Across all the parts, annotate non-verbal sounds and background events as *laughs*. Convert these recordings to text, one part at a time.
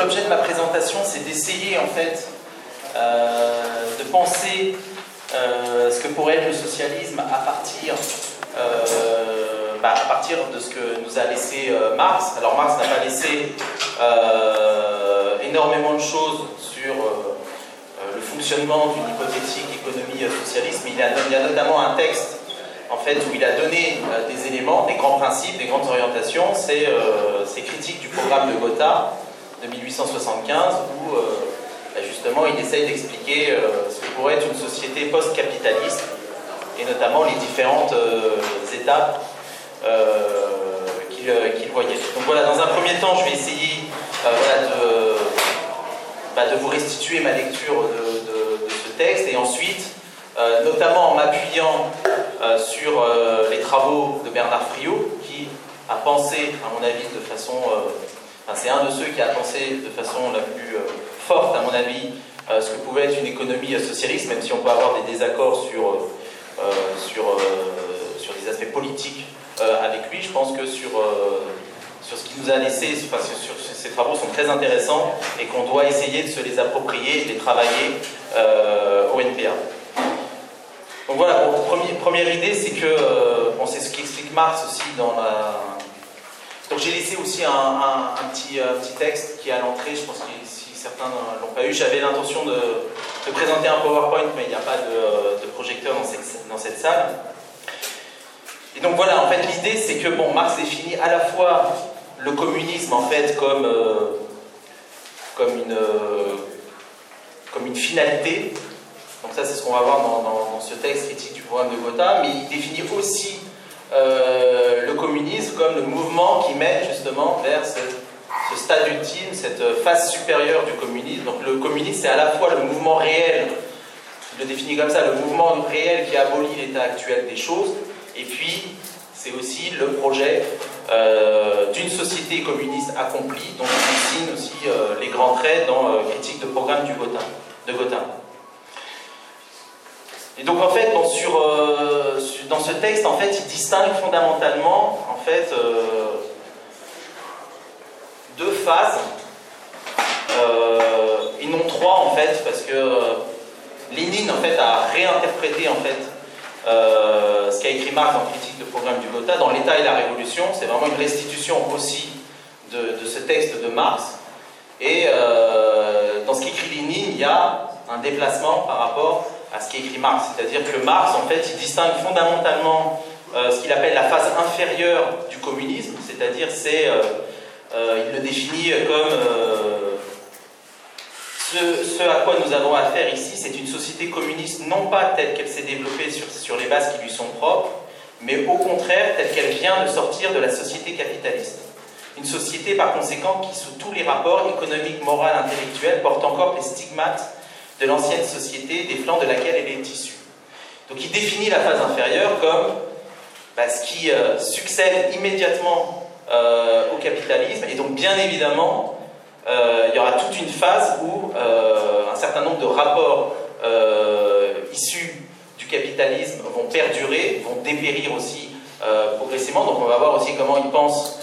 L'objet de ma présentation, c'est d'essayer en fait euh, de penser euh, ce que pourrait être le socialisme à partir, euh, bah, à partir de ce que nous a laissé Marx. Alors Marx n'a pas laissé énormément de choses sur le fonctionnement d'une hypothétique économie socialiste, mais il, il y a notamment un texte en fait, où il a donné des éléments, des grands principes, des grandes orientations, c'est ces critiques du programme de Gotha de 1875, où bah, justement il essaye d'expliquer euh, ce que pourrait être une société post-capitaliste, et notamment les différentes euh, étapes euh, qu'il voyait. Donc voilà, dans un premier temps, je vais essayer bah, de, vous restituer ma lecture de, ce texte, et ensuite, notamment en m'appuyant sur les travaux de Bernard Friot, qui a pensé, à mon avis, de façon c'est un de ceux qui a pensé de façon la plus euh, forte, à mon avis, euh, ce que pouvait être une économie euh, socialiste, même si on peut avoir des désaccords sur, sur, sur des aspects politiques avec lui. Je pense que sur, sur ce qu'il nous a laissé, enfin, sur, ces travaux sont très intéressants et qu'on doit essayer de se les approprier, de les travailler au NPA. Donc voilà, première idée, c'est que, c'est ce qu'explique Marx aussi dans la, donc j'ai laissé aussi un, petit, petit, texte qui est à l'entrée, je pense que si certains ne l'ont pas eu, j'avais l'intention de, présenter un PowerPoint, mais il n'y a pas de, projecteur dans cette, dans cette, salle. Et donc voilà, en fait l'idée c'est que bon, Marx définit à la fois le communisme en fait comme, euh, comme, une, euh, comme une finalité, donc ça c'est ce qu'on va voir dans, dans, ce texte critique du programme de Gotha, mais il définit aussi euh, le communisme comme le mouvement qui mène justement vers ce, stade ultime, cette phase supérieure du communisme. Donc le communisme, c'est à la fois le mouvement réel, il le définit comme ça, le mouvement réel qui abolit l'état actuel des choses, et puis c'est aussi le projet euh, d'une société communiste accomplie, dont il dessine aussi euh, les grands traits dans Critique de programme du de Gotin. Et donc en fait, euh, dans ce texte, en fait, il distingue fondamentalement en fait, euh, deux phases, euh, et non trois en fait, parce que Lénine en fait, a réinterprété en fait, ce qu'a écrit Marx en critique de programme du Gotha dans l'État et la Révolution. C'est vraiment une restitution aussi de, ce texte de Marx. Et dans ce qu'écrit Lénine, il y a un déplacement par rapport à ce qu'écrit Marx. C'est-à-dire que Marx, en fait, il distingue fondamentalement euh, ce qu'il appelle la phase inférieure du communisme, c'est-à-dire c'est, euh, euh, il le définit comme ce, à quoi nous avons affaire ici, c'est une société communiste non pas telle qu'elle s'est développée sur, sur les bases qui lui sont propres, mais au contraire telle qu'elle vient de sortir de la société capitaliste. Une société par conséquent qui, sous tous les rapports économiques, moraux, intellectuels, porte encore les stigmates de l'ancienne société des flancs de laquelle elle est issue. Donc il définit la phase inférieure comme bah, ce qui euh, succède immédiatement euh, au capitalisme, et donc bien évidemment, euh, il y aura toute une phase où un certain nombre de rapports issus du capitalisme vont perdurer, vont dépérir aussi progressivement. Donc on va voir aussi comment il pense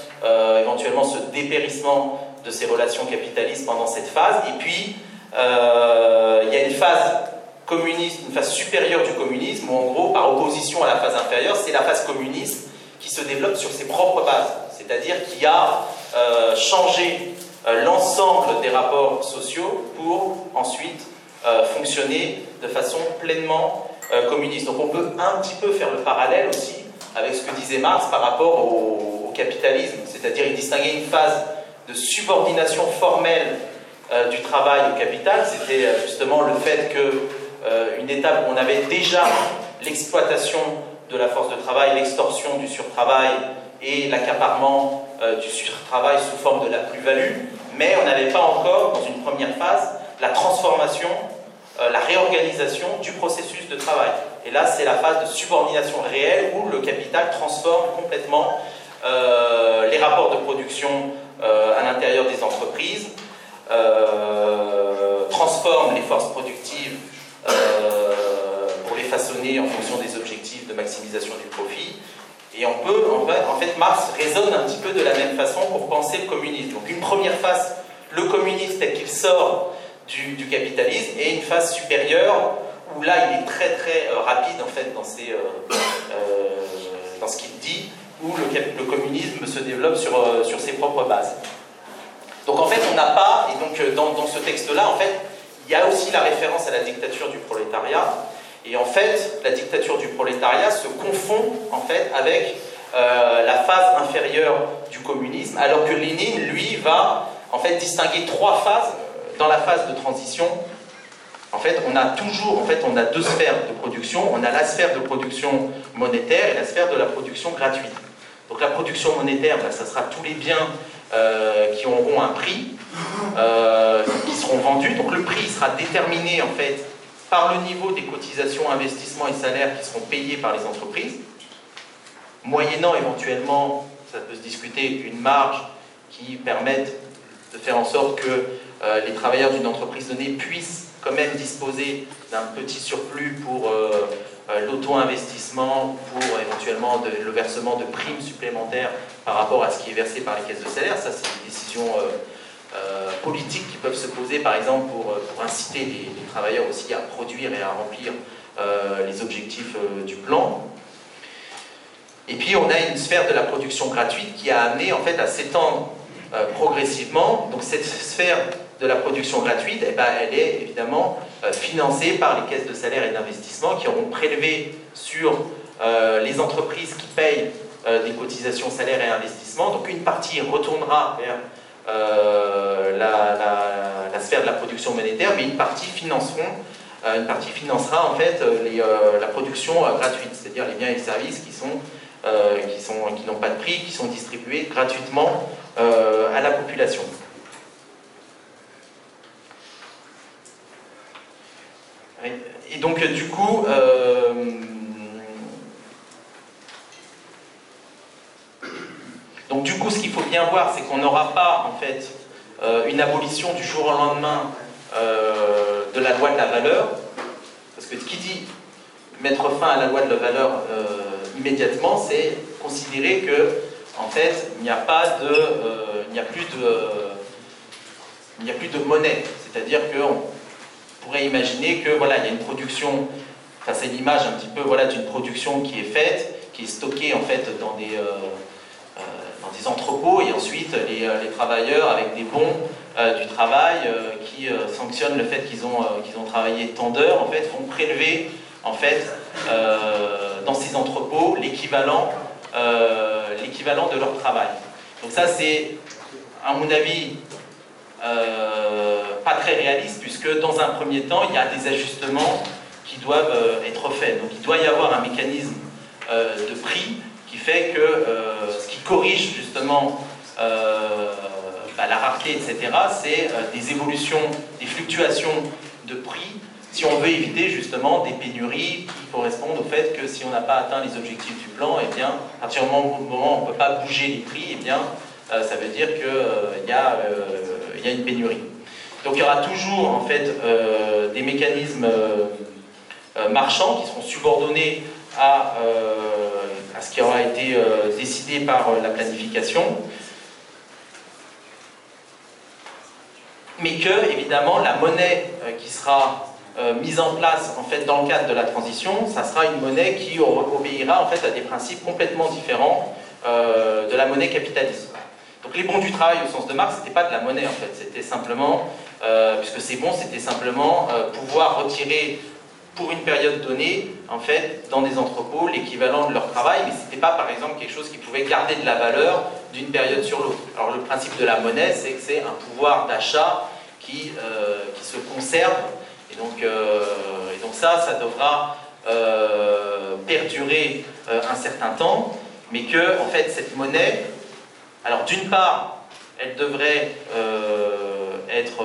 éventuellement ce dépérissement de ces relations capitalistes pendant cette phase. Et puis, il y a une phase communiste, une phase supérieure du communisme, où en gros, par opposition à la phase inférieure, c'est la phase communiste qui se développe sur ses propres bases, c'est-à-dire qui a euh, changé euh, l'ensemble des rapports sociaux pour ensuite fonctionner de façon pleinement communiste. Donc on peut un petit peu faire le parallèle aussi avec ce que disait Marx par rapport au capitalisme, c'est-à-dire il distinguait une phase de subordination formelle euh, du travail au capital, c'était euh, justement le fait qu'une euh, étape où on avait déjà l'exploitation de la force de travail, l'extorsion du surtravail et l'accaparement du surtravail sous forme de la plus-value, mais on n'avait pas encore, dans une première phase, la transformation, la réorganisation du processus de travail. Et là, c'est la phase de subordination réelle où le capital transforme complètement les rapports de production à l'intérieur des entreprises, euh, transforme les forces productives euh, pour les façonner en fonction des objectifs de maximisation du profit. Et on peut, en fait, Marx raisonne un petit peu de la même façon pour penser le communisme. Donc une première phase le communisme tel qu'il sort du, capitalisme, et une phase supérieure où là il est très très rapide en fait dans, ses, dans ce qu'il dit, où le, communisme se développe sur, sur ses propres bases. Donc en fait, on n'a pas, et donc dans, dans ce texte-là, en fait, il y a aussi la référence à la dictature du prolétariat, et en fait, la dictature du prolétariat se confond en fait avec euh, la phase inférieure du communisme, alors que Lénine, lui, va en fait distinguer trois phases dans la phase de transition. En fait, on a toujours, en fait, on a deux sphères de production. On a la sphère de production monétaire et la sphère de la production gratuite. Donc la production monétaire, ben, ça sera tous les biens euh, qui auront un prix, euh, qui seront vendus. Donc le prix sera déterminé en fait par le niveau des cotisations, investissements et salaires qui seront payés par les entreprises, moyennant éventuellement, ça peut se discuter, une marge qui permette de faire en sorte que euh, les travailleurs d'une entreprise donnée puissent quand même disposer d'un petit surplus pour l'auto-investissement, pour éventuellement le versement de primes supplémentaires par rapport à ce qui est versé par les caisses de salaire. Ça, c'est une décision euh, politiques qui peuvent se poser, par exemple, pour, euh, inciter les, travailleurs aussi à produire et à remplir euh, les objectifs du plan. Et puis, on a une sphère de la production gratuite qui a amené en fait à s'étendre progressivement. Donc, cette sphère de la production gratuite, eh ben, elle est évidemment financée par les caisses de salaire et d'investissement qui auront prélevé sur les entreprises qui payent des cotisations salaires et investissements. Donc une partie retournera vers euh, la, sphère de la production monétaire, mais une partie euh, financera en fait euh, la production gratuite, c'est-à-dire les biens et services qui qui n'ont pas de prix, qui sont distribués gratuitement à la population. Et donc du coup, Donc du coup, ce qu'il faut bien voir, c'est qu'on n'aura pas en fait euh, une abolition du jour au lendemain euh, de la loi de la valeur, parce que qui dit mettre fin à la loi de la valeur euh, immédiatement, c'est considérer que en fait, il n'y a pas de, il n'y a plus de, il n'y a plus de monnaie, c'est-à-dire qu'on pourrait imaginer que voilà, il y a une production, enfin c'est l'image un petit peu voilà d'une production qui est faite, qui est stockée en fait dans des des entrepôts et ensuite les, euh, travailleurs avec des bons euh, du travail euh, qui sanctionnent le fait qu'ils ont, qu'ils ont travaillé tant d'heures en fait vont prélever en fait dans ces entrepôts l'équivalent de leur travail. Donc ça c'est à mon avis pas très réaliste puisque dans un premier temps il y a des ajustements qui doivent être faits. Donc il doit y avoir un mécanisme de prix qui fait que euh, ce qui corrige justement euh, bah, la rareté, etc., c'est euh, des évolutions, des fluctuations de prix, si on veut éviter justement des pénuries qui correspondent au fait que si on n'a pas atteint les objectifs du plan, et eh bien, à partir du moment où on ne peut pas bouger les prix, et eh bien, ça veut dire qu'il y, y a une pénurie. Donc il y aura toujours en fait des mécanismes marchands qui seront subordonnés à à ce qui aura été euh, décidé par euh, la planification. Mais que, évidemment, la monnaie euh, qui sera mise en place en fait dans le cadre de la transition, ça sera une monnaie qui obéira en fait à des principes complètement différents de la monnaie capitaliste. Donc les bons du travail au sens de Marx, c'était pas de la monnaie en fait, c'était simplement, puisque c'est bon, c'était simplement pouvoir retirer pour une période donnée, en fait, dans des entrepôts, l'équivalent de leur travail, mais ce n'était pas, par exemple, quelque chose qui pouvait garder de la valeur d'une période sur l'autre. Alors, le principe de la monnaie, c'est que c'est un pouvoir d'achat qui, euh, qui se conserve, et donc, euh, et donc ça, ça devra euh, perdurer un certain temps, mais que, en fait, cette monnaie, alors d'une part, elle devrait être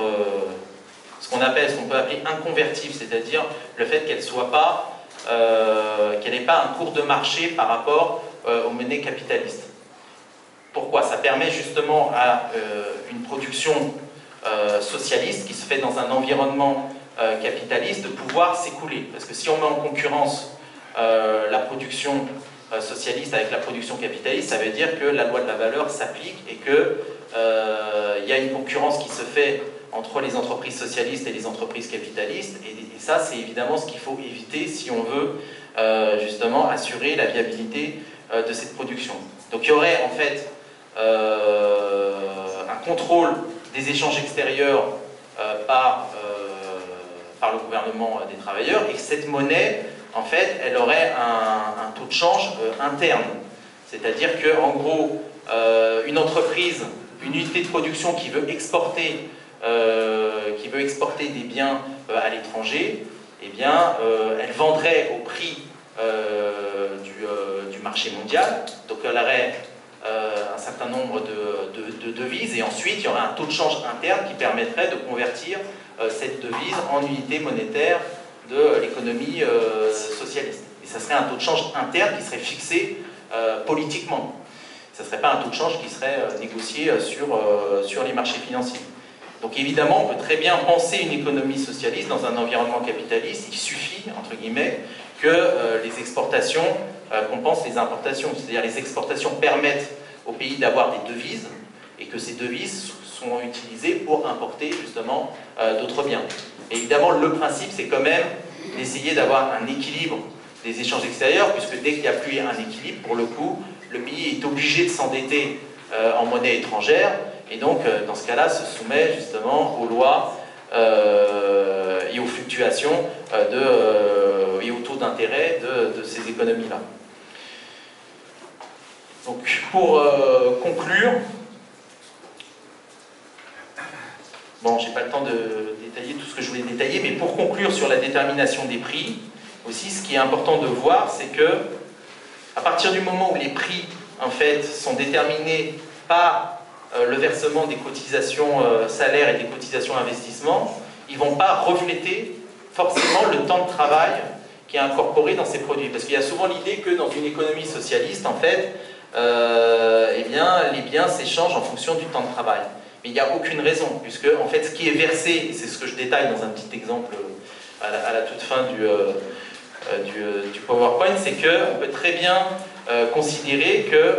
ce qu'on appelle, ce qu'on peut appeler inconvertible, c'est-à-dire le fait qu'elle soit pas, euh, qu'elle n'ait pas un cours de marché par rapport euh, aux monnaies capitalistes. Pourquoi? Ça permet justement à euh, une production socialiste qui se fait dans un environnement capitaliste de pouvoir s'écouler. Parce que si on met en concurrence la production socialiste avec la production capitaliste, ça veut dire que la loi de la valeur s'applique et que il y a une concurrence qui se fait entre les entreprises socialistes et les entreprises capitalistes, et, ça c'est évidemment ce qu'il faut éviter si on veut justement assurer la viabilité de cette production. Donc il y aurait en fait un contrôle des échanges extérieurs par, par le gouvernement des travailleurs, et cette monnaie en fait, elle aurait un, taux de change euh, interne. C'est-à-dire qu'en gros, euh, une entreprise, une unité de production qui veut exporter, euh, des biens à l'étranger, eh bien, elle vendrait au prix du, marché mondial. Donc, elle aurait un certain nombre de, devises et ensuite, il y aurait un taux de change interne qui permettrait de convertir cette devise en unité monétaire de l'économie euh, socialiste. Et ça serait un taux de change interne qui serait fixé euh, politiquement. Ça ne serait pas un taux de change qui serait euh, négocié sur, sur les marchés financiers. Donc évidemment, on peut très bien penser une économie socialiste dans un environnement capitaliste. Il suffit, entre guillemets, que les exportations compensent les importations. C'est-à-dire les exportations permettent au pays d'avoir des devises et que ces devises sont utilisées pour importer justement d'autres biens évidemment, le principe, c'est quand même d'essayer d'avoir un équilibre des échanges extérieurs, puisque dès qu'il n'y a plus un équilibre, pour le coup, le pays est obligé de s'endetter euh, en monnaie étrangère, et donc, euh, dans ce cas-là, se soumet justement aux lois euh, et aux fluctuations et aux taux d'intérêt de, de, ces économies-là. Donc, pour conclure, Bon, j'ai pas le temps de détailler tout ce que je voulais détailler, mais pour conclure sur la détermination des prix, aussi, ce qui est important de voir, c'est que à partir du moment où les prix, sont déterminés par euh, le versement des cotisations euh, salaires et des cotisations investissement, ils vont pas refléter forcément le temps de travail qui est incorporé dans ces produits. Parce qu'il y a souvent l'idée que dans une économie socialiste, en fait, euh, eh bien, les biens s'échangent en fonction du temps de travail. Mais il n'y a aucune raison, puisque en fait ce qui est versé, c'est ce que je détaille dans un petit exemple à la, toute fin du, euh, euh, euh, du, PowerPoint, c'est qu'on peut très bien considérer que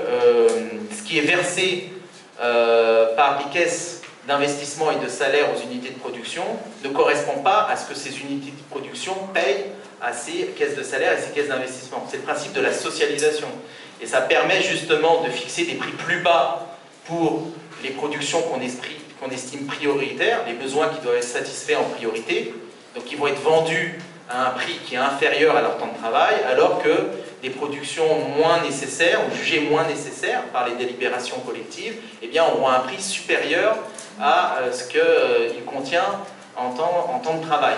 ce qui est versé par les caisses d'investissement et de salaire aux unités de production ne correspond pas à ce que ces unités de production payent à ces caisses de salaire et ces caisses d'investissement. C'est le principe de la socialisation. Et ça permet justement de fixer des prix plus bas pour les productions qu'on estime prioritaires, les besoins qui doivent être satisfaits en priorité, donc ils vont être vendus à un prix qui est inférieur à leur temps de travail, alors que des productions moins nécessaires ou jugées moins nécessaires par les délibérations collectives, eh bien, auront un prix supérieur à euh, ce qu'il euh, contient en temps, de travail.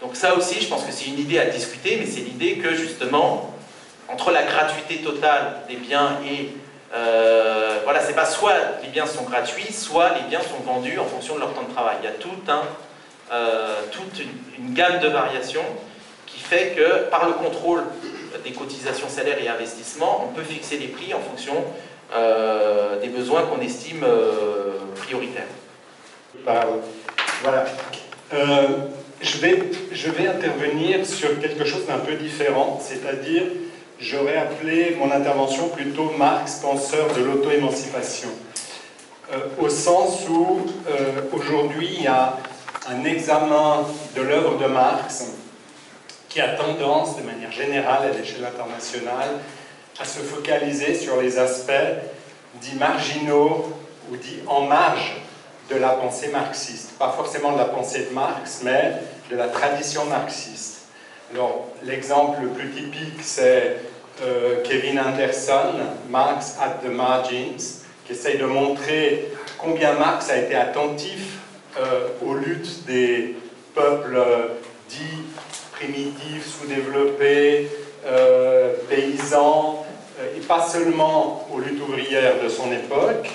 Donc ça aussi, je pense que c'est une idée à discuter, mais c'est l'idée que justement, entre la gratuité totale des biens et euh, voilà, c'est pas soit les biens sont gratuits, soit les biens sont vendus en fonction de leur temps de travail. Il y a tout un, toute une, gamme de variations qui fait que par le contrôle des cotisations salaires et investissements, on peut fixer les prix en fonction euh, des besoins qu'on estime prioritaires. Voilà. je, vais, je vais intervenir sur quelque chose d'un peu différent, c'est-à-dire j'aurais appelé mon intervention plutôt Marx, penseur de l'auto-émancipation. Euh, au sens où euh, aujourd'hui il y a un examen de l'œuvre de Marx qui a tendance, de manière générale à l'échelle internationale, à se focaliser sur les aspects dits marginaux ou dits en marge de la pensée marxiste. Pas forcément de la pensée de Marx, mais de la tradition marxiste. Alors, l'exemple le plus typique, c'est euh, Kevin Anderson, Marx at the Margins, qui essaye de montrer combien Marx a été attentif euh, aux luttes des peuples euh, dits primitifs, sous-développés, paysans, et pas seulement aux luttes ouvrières de son époque.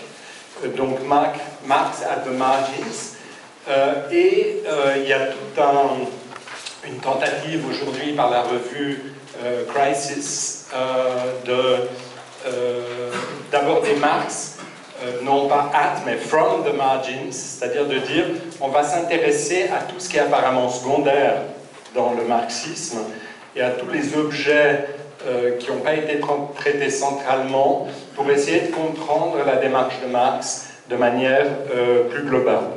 donc Marx at the Margins. et il y a toute une tentative aujourd'hui par la revue Crisis euh, euh, d'aborder Marx, euh, non pas at, mais from the margins, c'est-à-dire de dire on va s'intéresser à tout ce qui est apparemment secondaire dans le marxisme et à tous les objets qui n'ont pas été traités centralement pour essayer de comprendre la démarche de Marx de manière plus globale.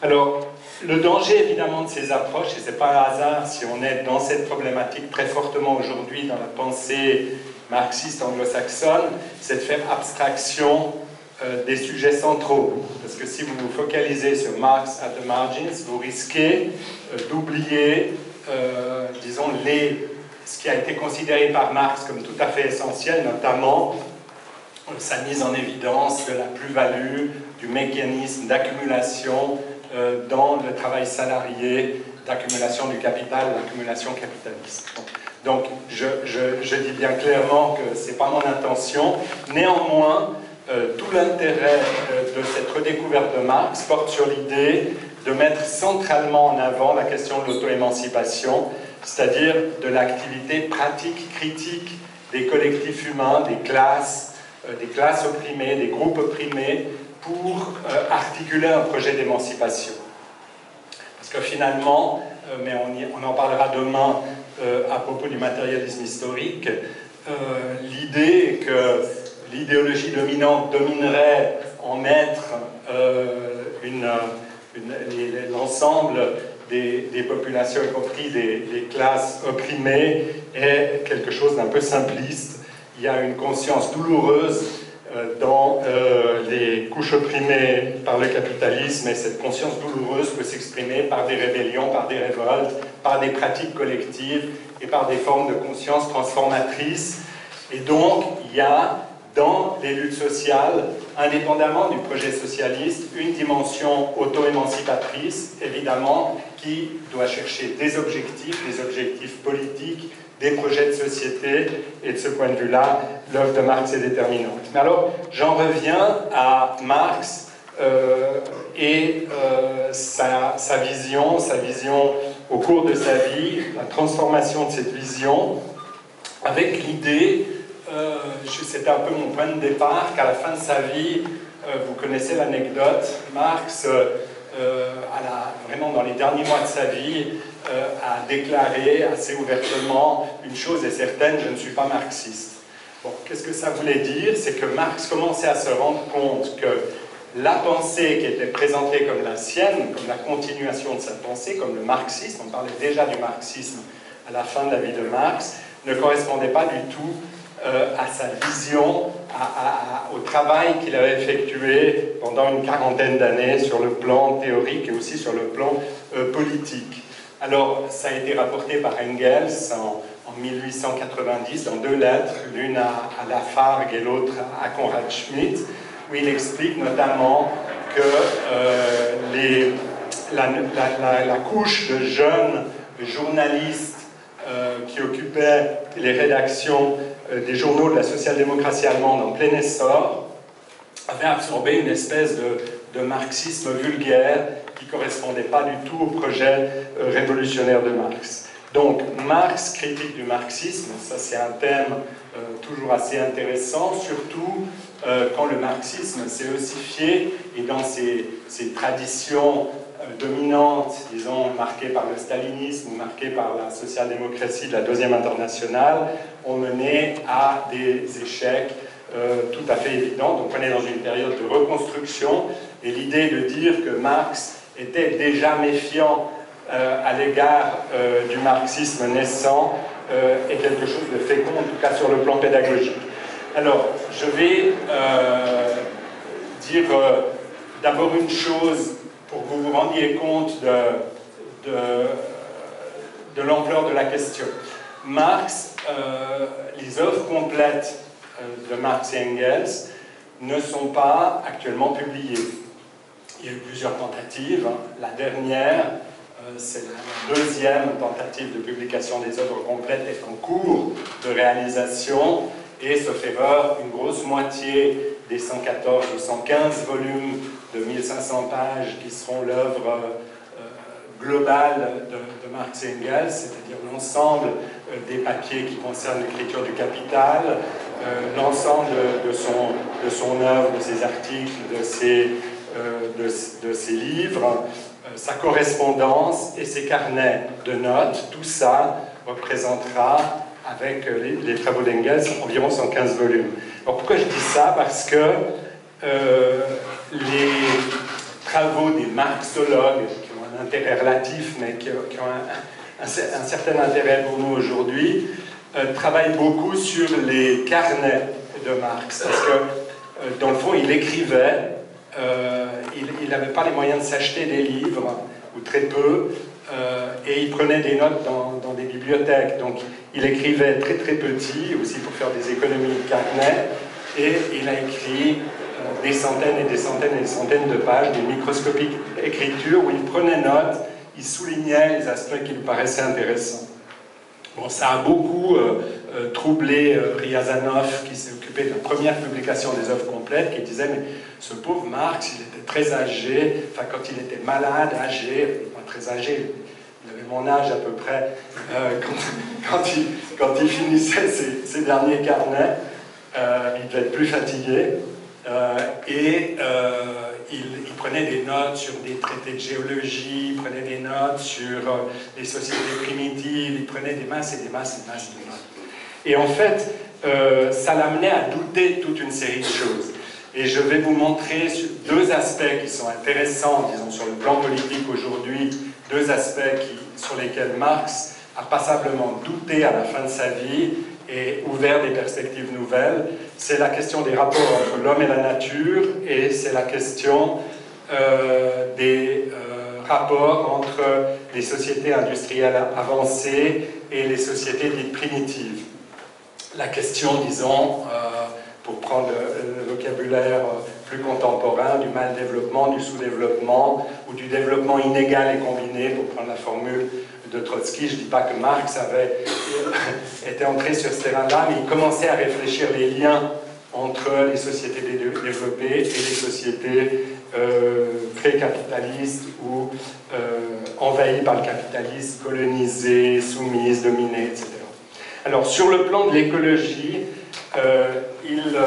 Alors, le danger évidemment de ces approches, et ce n'est pas un hasard si on est dans cette problématique très fortement aujourd'hui dans la pensée marxiste anglo-saxonne, c'est de faire abstraction euh, des sujets centraux. Parce que si vous vous focalisez sur Marx at the margins, vous risquez euh, d'oublier, euh, disons, les, ce qui a été considéré par Marx comme tout à fait essentiel, notamment sa mise en évidence de la plus-value, du mécanisme d'accumulation dans le travail salarié, d'accumulation du capital, d'accumulation capitaliste. Donc, je, je, dis bien clairement que ce n'est pas mon intention. Néanmoins, tout l'intérêt euh, de cette redécouverte de Marx porte sur l'idée de mettre centralement en avant la question de l'auto-émancipation, c'est-à-dire de l'activité pratique, critique des collectifs humains, des classes, euh, des classes opprimées, des groupes opprimés, pour articuler un projet d'émancipation. Parce que finalement, mais on, on, en parlera demain à propos du matérialisme historique, l'idée est que l'idéologie dominante dominerait en maître euh, l'ensemble des, populations, y compris des, classes opprimées, est quelque chose d'un peu simpliste. Il y a une conscience douloureuse euh, dans euh, les couches opprimées par le capitalisme, et cette conscience douloureuse peut s'exprimer par des rébellions, par des révoltes, par des pratiques collectives et par des formes de conscience transformatrices. Et donc, il y a dans les luttes sociales, indépendamment du projet socialiste, une dimension auto-émancipatrice, évidemment, qui doit chercher des objectifs, des objectifs politiques, des projets de société, et de ce point de vue-là, l'œuvre de Marx est déterminante. Mais alors, j'en reviens à Marx euh, et euh, sa, sa, vision, sa vision au cours de sa vie, la transformation de cette vision, avec l'idée euh, c'était un peu mon point de départ, qu'à la fin de sa vie, euh, vous connaissez l'anecdote, Marx, euh, vraiment dans les derniers mois de sa vie, a déclaré assez ouvertement une chose est certaine, je ne suis pas marxiste. Bon, qu'est-ce que ça voulait dire? C'est que Marx commençait à se rendre compte que la pensée qui était présentée comme la sienne, comme la continuation de sa pensée, comme le marxisme, on parlait déjà du marxisme à la fin de la vie de Marx, ne correspondait pas du tout euh, à sa vision, au travail qu'il avait effectué pendant une quarantaine d'années sur le plan théorique et aussi sur le plan euh, politique. Alors, ça a été rapporté par Engels en, 1890 dans deux lettres, l'une à, Lafargue et l'autre à Conrad Schmitt, où il explique notamment que euh, la, couche de jeunes journalistes qui occupaient les rédactions des journaux de la social-démocratie allemande en plein essor, avait absorbé une espèce de, marxisme vulgaire qui ne correspondait pas du tout au projet euh, révolutionnaire de Marx. Donc Marx, critique du marxisme, ça c'est un thème euh, toujours assez intéressant, surtout quand le marxisme s'est ossifié et dans ses traditions dominantes, disons, marquées par le stalinisme ou marquées par la social-démocratie de la Deuxième Internationale, ont mené à des échecs euh, tout à fait évidents. Donc on est dans une période de reconstruction et l'idée de dire que Marx était déjà méfiant euh, à l'égard euh, du marxisme naissant est quelque chose de fécond, en tout cas sur le plan pédagogique. Alors, je vais dire d'abord une chose pour que vous vous rendiez compte de, l'ampleur de la question. Marx, euh, les œuvres complètes euh, de Marx et Engels ne sont pas actuellement publiées. Il y a eu plusieurs tentatives. La dernière, euh, c'est la deuxième tentative de publication des œuvres complètes, est en cours de réalisation et sauf erreur, une grosse moitié des 114 ou 115 volumes de 1500 pages qui seront l'œuvre globale de, Marx et Engels, c'est-à-dire l'ensemble euh, des papiers qui concernent l'écriture du capital, euh, l'ensemble de son, de œuvre, de ses articles, de ses, euh, de, ses livres, sa correspondance et ses carnets de notes, tout ça représentera avec les, travaux d'Engels environ 115 volumes. Alors pourquoi je dis ça? Parce que les travaux des marxologues, qui ont un intérêt relatif, mais qui, ont un, certain intérêt pour nous aujourd'hui, euh, travaillent beaucoup sur les carnets de Marx. Parce que, euh, dans le fond, il écrivait, euh, il n'avait pas les moyens de s'acheter des livres, ou très peu, et il prenait des notes dans, des bibliothèques. Donc, il écrivait très très petit, aussi pour faire des économies de carnet, et il a écrit des centaines et des centaines et des centaines de pages, des microscopiques écritures où il prenait note, il soulignait les aspects qui lui paraissaient intéressants. Bon, ça a beaucoup euh, euh, troublé euh, Riazanov, qui s'est occupé de la première publication des œuvres complètes, qui disait Mais ce pauvre Marx, il était très âgé, enfin, quand il était malade, âgé, très âgé, mon âge à peu près, quand, il, quand, il, finissait ses, derniers carnets, il devait être plus fatigué. Euh, et euh, il, prenait des notes sur des traités de géologie, il prenait des notes sur euh, les sociétés primitives, il prenait des masses et des masses et des masses de notes. Et en fait, ça l'amenait à douter toute une série de choses. Et je vais vous montrer deux aspects qui sont intéressants, disons, sur le plan politique aujourd'hui, deux aspects sur lesquels Marx a passablement douté à la fin de sa vie et ouvert des perspectives nouvelles. C'est la question des rapports entre l'homme et la nature et c'est la question euh, des euh, rapports entre les sociétés industrielles avancées et les sociétés dites primitives. La question, disons, euh, pour prendre le, vocabulaire plus contemporain, du mal développement, du sous-développement ou du développement inégal et combiné, pour prendre la formule de Trotsky. Je ne dis pas que Marx avait *laughs* été entré sur ce terrain-là, mais il commençait à réfléchir les liens entre les sociétés développées et les sociétés euh, pré-capitalistes ou euh, envahies par le capitalisme, colonisées, soumises, dominées, etc. Alors, sur le plan de l'écologie, euh, il,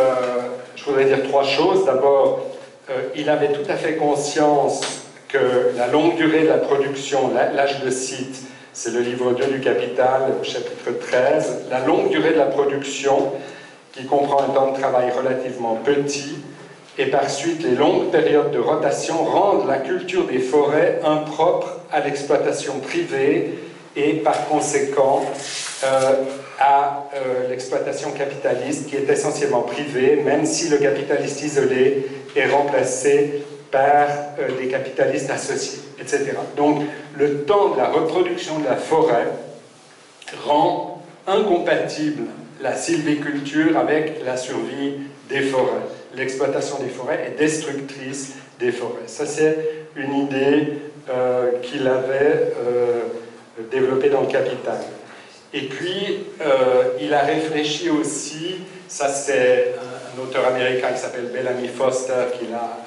voudrais dire trois choses. D'abord, il avait tout à fait conscience que la longue durée de la production, là je le cite, c'est le livre 2 du Capital, chapitre 13. La longue durée de la production, qui comprend un temps de travail relativement petit, et par suite les longues périodes de rotation rendent la culture des forêts impropre à l'exploitation privée et par conséquent euh, à euh, l'exploitation capitaliste qui est essentiellement privée, même si le capitaliste isolé est remplacé par euh, des capitalistes associés, etc. Donc le temps de la reproduction de la forêt rend incompatible la sylviculture avec la survie des forêts. L'exploitation des forêts est destructrice des forêts. Ça, c'est une idée euh, qu'il avait développée dans le Capital. Et puis, il a réfléchi aussi, ça c'est un, auteur américain qui s'appelle Bellamy Foster qui l'a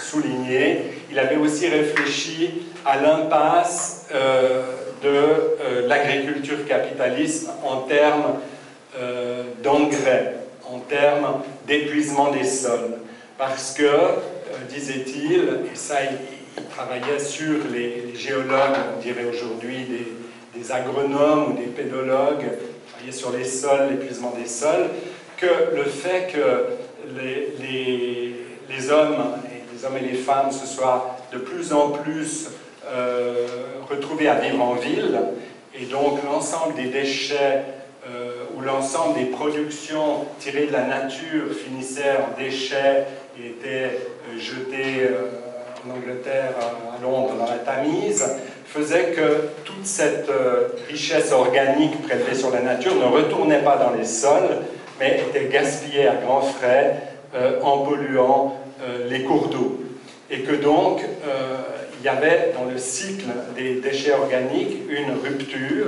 souligné, il avait aussi réfléchi à l'impasse euh, de euh, l'agriculture capitaliste en termes euh, d'engrais, en termes d'épuisement des sols. Parce que, disait-il, et ça il, travaillait sur les, géologues, on dirait aujourd'hui des, des, agronomes ou des pédologues, travaillait sur les sols, l'épuisement des sols, que le fait que les hommes et les femmes se soient de plus en plus euh, retrouvés à vivre en ville, et donc l'ensemble des déchets euh, ou l'ensemble des productions tirées de la nature finissaient en déchets et étaient euh, jetés en Angleterre, à Londres, dans la Tamise, faisait que toute cette richesse organique prélevée sur la nature ne retournait pas dans les sols, mais était gaspillée à grands frais en polluant euh, les cours d'eau. Et que donc, euh, il y avait dans le cycle des déchets organiques une rupture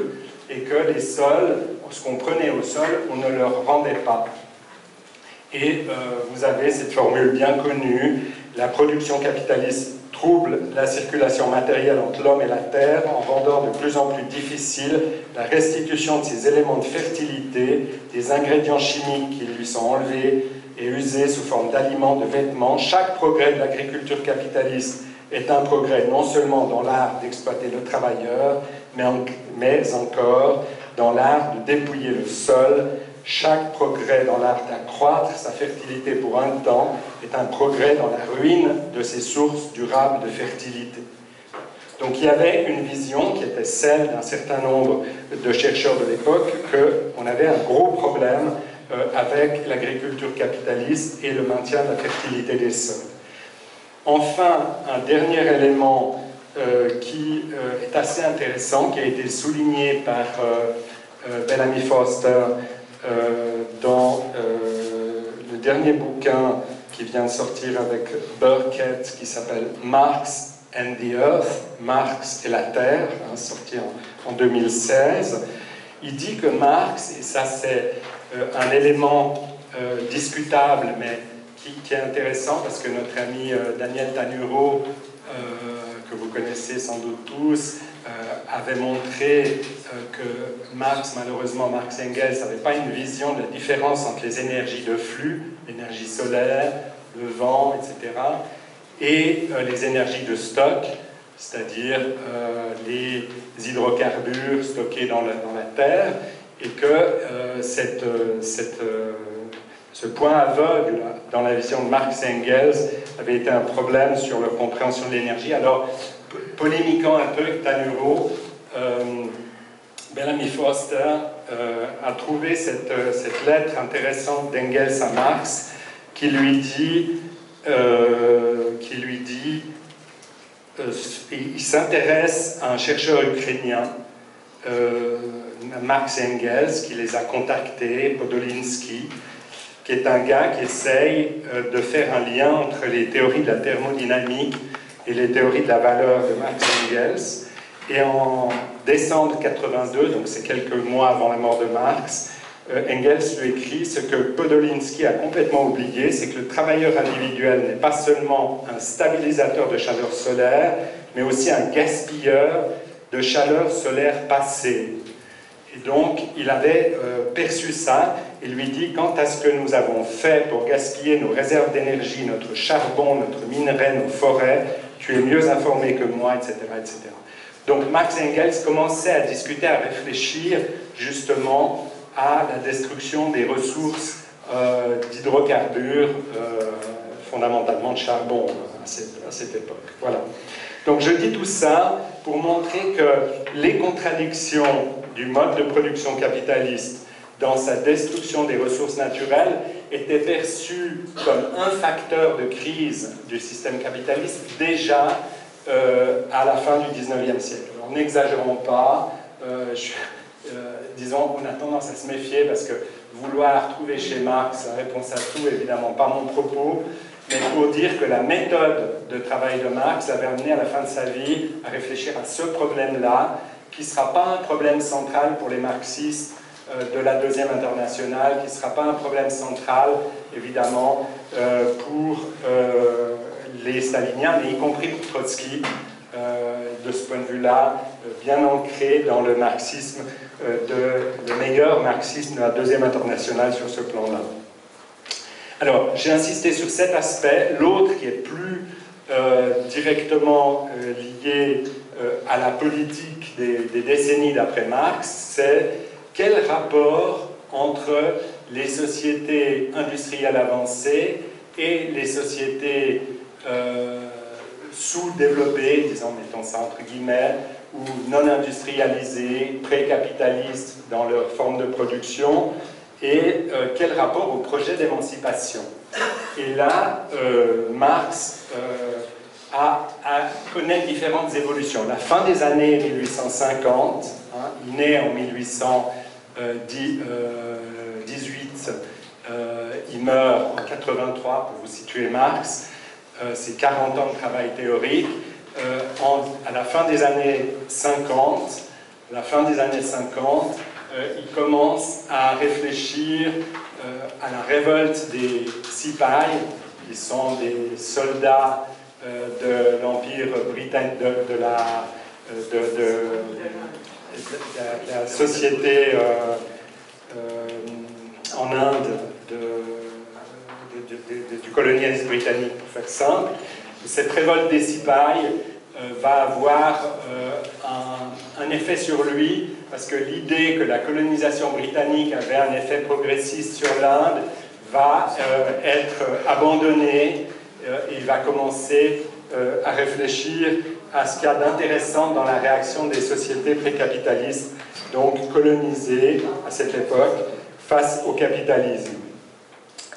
et que les sols, ce qu'on prenait au sol, on ne leur rendait pas. Et euh, vous avez cette formule bien connue, la production capitaliste trouble la circulation matérielle entre l'homme et la terre en rendant de plus en plus difficile la restitution de ces éléments de fertilité, des ingrédients chimiques qui lui sont enlevés, et usés sous forme d'aliments, de vêtements. Chaque progrès de l'agriculture capitaliste est un progrès non seulement dans l'art d'exploiter le travailleur, mais, mais encore dans l'art de dépouiller le sol. Chaque progrès dans l'art d'accroître sa fertilité pour un temps est un progrès dans la ruine de ses sources durables de fertilité. Donc il y avait une vision qui était celle d'un certain nombre de chercheurs de l'époque qu'on avait un gros problème euh, avec l'agriculture capitaliste et le maintien de la fertilité des sols. Enfin, un dernier élément euh, qui euh, est assez intéressant, qui a été souligné par Bellamy Foster dans le dernier bouquin qui vient de sortir avec Burkett, qui s'appelle Marx and the Earth, Marx et la Terre, hein, sorti en, 2016. Il dit que Marx, et ça c'est euh, un élément euh, discutable, mais qui, est intéressant parce que notre ami euh, Daniel Tanuro, que vous connaissez sans doute tous, avait montré que Marx, malheureusement Marx Engels, n'avait pas une vision de la différence entre les énergies de flux, l'énergie solaire, le vent, etc., et euh, les énergies de stock, c'est-à-dire euh, les hydrocarbures stockés dans la, Terre, et que euh, cette, ce point aveugle dans la vision de Marx Engels avait été un problème sur leur compréhension de l'énergie. Alors, polémiquant un peu avec Tanuro, Bellamy Foster a trouvé cette, cette lettre intéressante d'Engels à Marx qui lui dit euh, qui lui dit, euh, il s'intéresse à un chercheur ukrainien, euh, Max Engels, qui les a contactés, Podolinsky, qui est un gars qui essaye de faire un lien entre les théories de la thermodynamique et les théories de la valeur de Max Engels. Et en décembre 82, donc c'est quelques mois avant la mort de Marx, euh, Engels lui écrit ce que Podolinsky a complètement oublié, c'est que le travailleur individuel n'est pas seulement un stabilisateur de chaleur solaire, mais aussi un gaspilleur de chaleur solaire passée. Et donc, il avait euh, perçu ça et lui dit quant à ce que nous avons fait pour gaspiller nos réserves d'énergie, notre charbon, notre minerai, nos forêts, tu es mieux informé que moi, etc. etc. Donc, Max Engels commençait à discuter, à réfléchir justement à la destruction des ressources euh, d'hydrocarbures, euh, fondamentalement de charbon à cette, époque. Voilà. Donc je dis tout ça pour montrer que les contradictions du mode de production capitaliste dans sa destruction des ressources naturelles étaient perçues comme un facteur de crise du système capitaliste déjà euh, à la fin du 19e siècle. Alors n'exagérons pas, je, euh, disons, on a tendance à se méfier parce que vouloir trouver chez Marx la réponse à tout, évidemment pas mon propos, mais pour dire que la méthode de travail de Marx l'avait amené à la fin de sa vie à réfléchir à ce problème-là, qui ne sera pas un problème central pour les marxistes euh, de la Deuxième Internationale, qui ne sera pas un problème central, évidemment, euh, pour les staliniens, mais y compris pour Trotsky, de ce point de vue-là, bien ancré dans le marxisme euh, de, le meilleur marxisme de la Deuxième Internationale sur ce plan-là. Alors, j'ai insisté sur cet aspect. L'autre, qui est plus euh, directement euh, lié à la politique des décennies d'après Marx, c'est quel rapport entre les sociétés industrielles avancées et les sociétés sous-développées, disons, mettons ça entre guillemets, ou non industrialisés, pré-capitalistes dans leur forme de production, et euh, quel rapport au projet d'émancipation? Et là, euh, Marx euh, a, connaît différentes évolutions. La fin des années 1850, hein, il naît en 1818, il meurt en 83, pour vous situer Marx, c'est 40 ans de travail théorique, euh, à la fin des années 50, la fin des années 50, euh, il commence à réfléchir euh, à la révolte des Sipaï, qui sont des soldats de l'Empire britannique, de, la, de, la, société en Inde du colonialisme britannique, pour faire simple cette révolte des Sipailles euh, va avoir euh, un, effet sur lui parce que l'idée que la colonisation britannique avait un effet progressiste sur l'Inde va être abandonnée et il va commencer à réfléchir à ce qu'il y a d'intéressant dans la réaction des sociétés précapitalistes, donc colonisées à cette époque, face au capitalisme.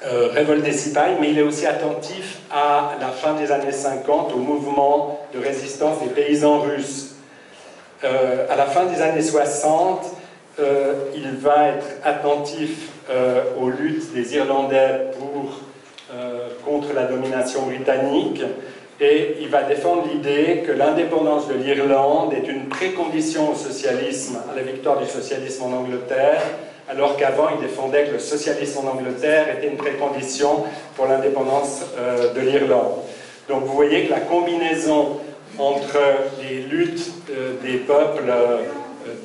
Euh, révolte des Sipay, mais il est aussi attentif à la fin des années 50 au mouvement de résistance des paysans russes. Euh, à la fin des années 60, euh, il va être attentif aux luttes des Irlandais contre la domination britannique et il va défendre l'idée que l'indépendance de l'Irlande est une précondition au socialisme, à la victoire du socialisme en Angleterre, alors qu'avant il défendait que le socialisme en Angleterre était une précondition pour l'indépendance euh, de l'Irlande. Donc vous voyez que la combinaison entre les luttes euh, des peuples euh,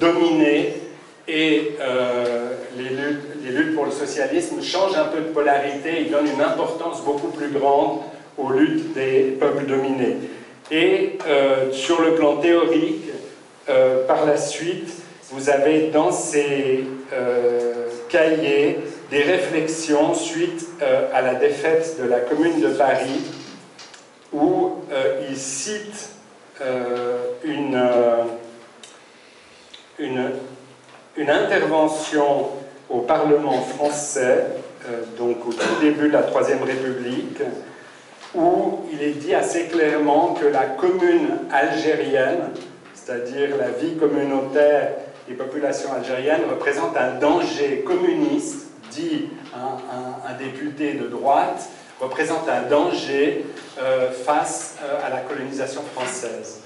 dominés et les luttes, les, luttes, pour le socialisme change un peu de polarité, il donne une importance beaucoup plus grande aux luttes des peuples dominés. Et sur le plan théorique, par la suite, vous avez dans ces euh, cahiers des réflexions suite euh, à la défaite de la Commune de Paris, où euh, il cite une, une, intervention au Parlement français, donc au tout début de la Troisième République, où il est dit assez clairement que la commune algérienne, c'est-à-dire la vie communautaire les populations algériennes représentent un danger communiste, dit un, député de droite, représente un danger euh, face euh, à la colonisation française.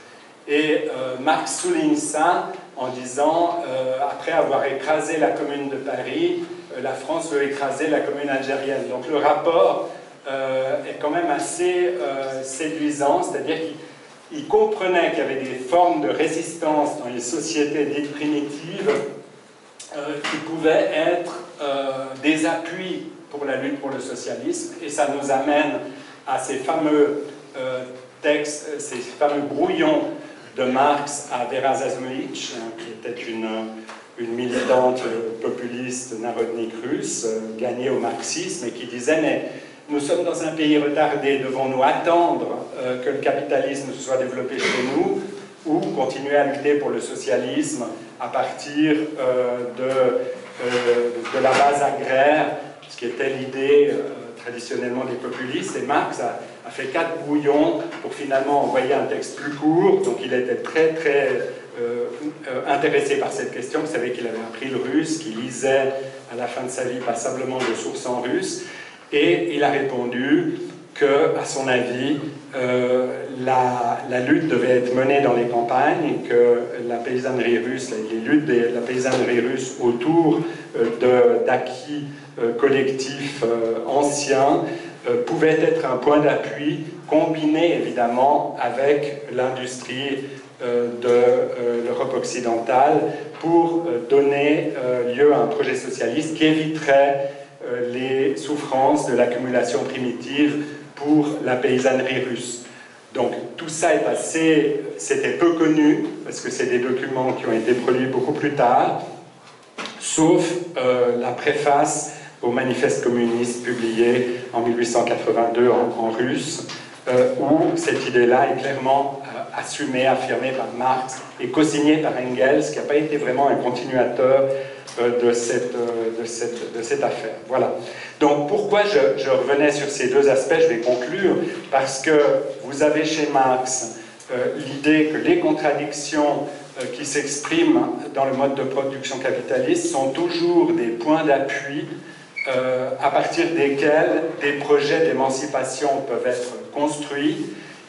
Et euh, Marx souligne ça en disant, après avoir écrasé la commune de Paris, la France veut écraser la commune algérienne. Donc le rapport est quand même assez séduisant, c'est-à-dire qu'il il comprenait qu'il y avait des formes de résistance dans les sociétés dites primitives euh, qui pouvaient être euh, des appuis pour la lutte pour le socialisme, et ça nous amène à ces fameux euh, textes, ces fameux brouillons de Marx à Vera Zazmovitch, hein, qui était une, une militante populiste narodnik russe, gagnée au marxisme, et qui disait, mais nous sommes dans un pays retardé, devons-nous attendre euh, que le capitalisme se soit développé chez nous ou continuer à lutter pour le socialisme à partir euh, de, euh, de, la base agraire, ce qui était l'idée traditionnellement des populistes. Et Marx a, fait quatre brouillons pour finalement envoyer un texte plus court, donc il était très très intéressé par cette question. Vous savez qu'il avait appris le russe, qu'il lisait à la fin de sa vie passablement de sources en russe. Et il a répondu que, à son avis, euh, la, lutte devait être menée dans les campagnes, que la paysannerie russe, les luttes de la paysannerie russe autour euh, d'acquis euh, collectifs anciens pouvaient être un point d'appui combiné évidemment avec l'industrie de l'Europe occidentale pour donner lieu à un projet socialiste qui éviterait les souffrances de l'accumulation primitive pour la paysannerie russe. Donc tout ça est passé, c'était peu connu, parce que c'est des documents qui ont été produits beaucoup plus tard, sauf euh, la préface au manifeste communiste publié en 1882 en, russe, euh, où cette idée-là est clairement assumée, affirmée par Marx et co-signée par Engels, qui n'a pas été vraiment un continuateur euh, de cette, euh, de, cette, affaire. Voilà. Donc pourquoi je, revenais sur ces deux aspects, je vais conclure, parce que vous avez chez Marx euh, l'idée que les contradictions qui s'expriment dans le mode de production capitaliste sont toujours des points d'appui à partir desquels des projets d'émancipation peuvent être construits,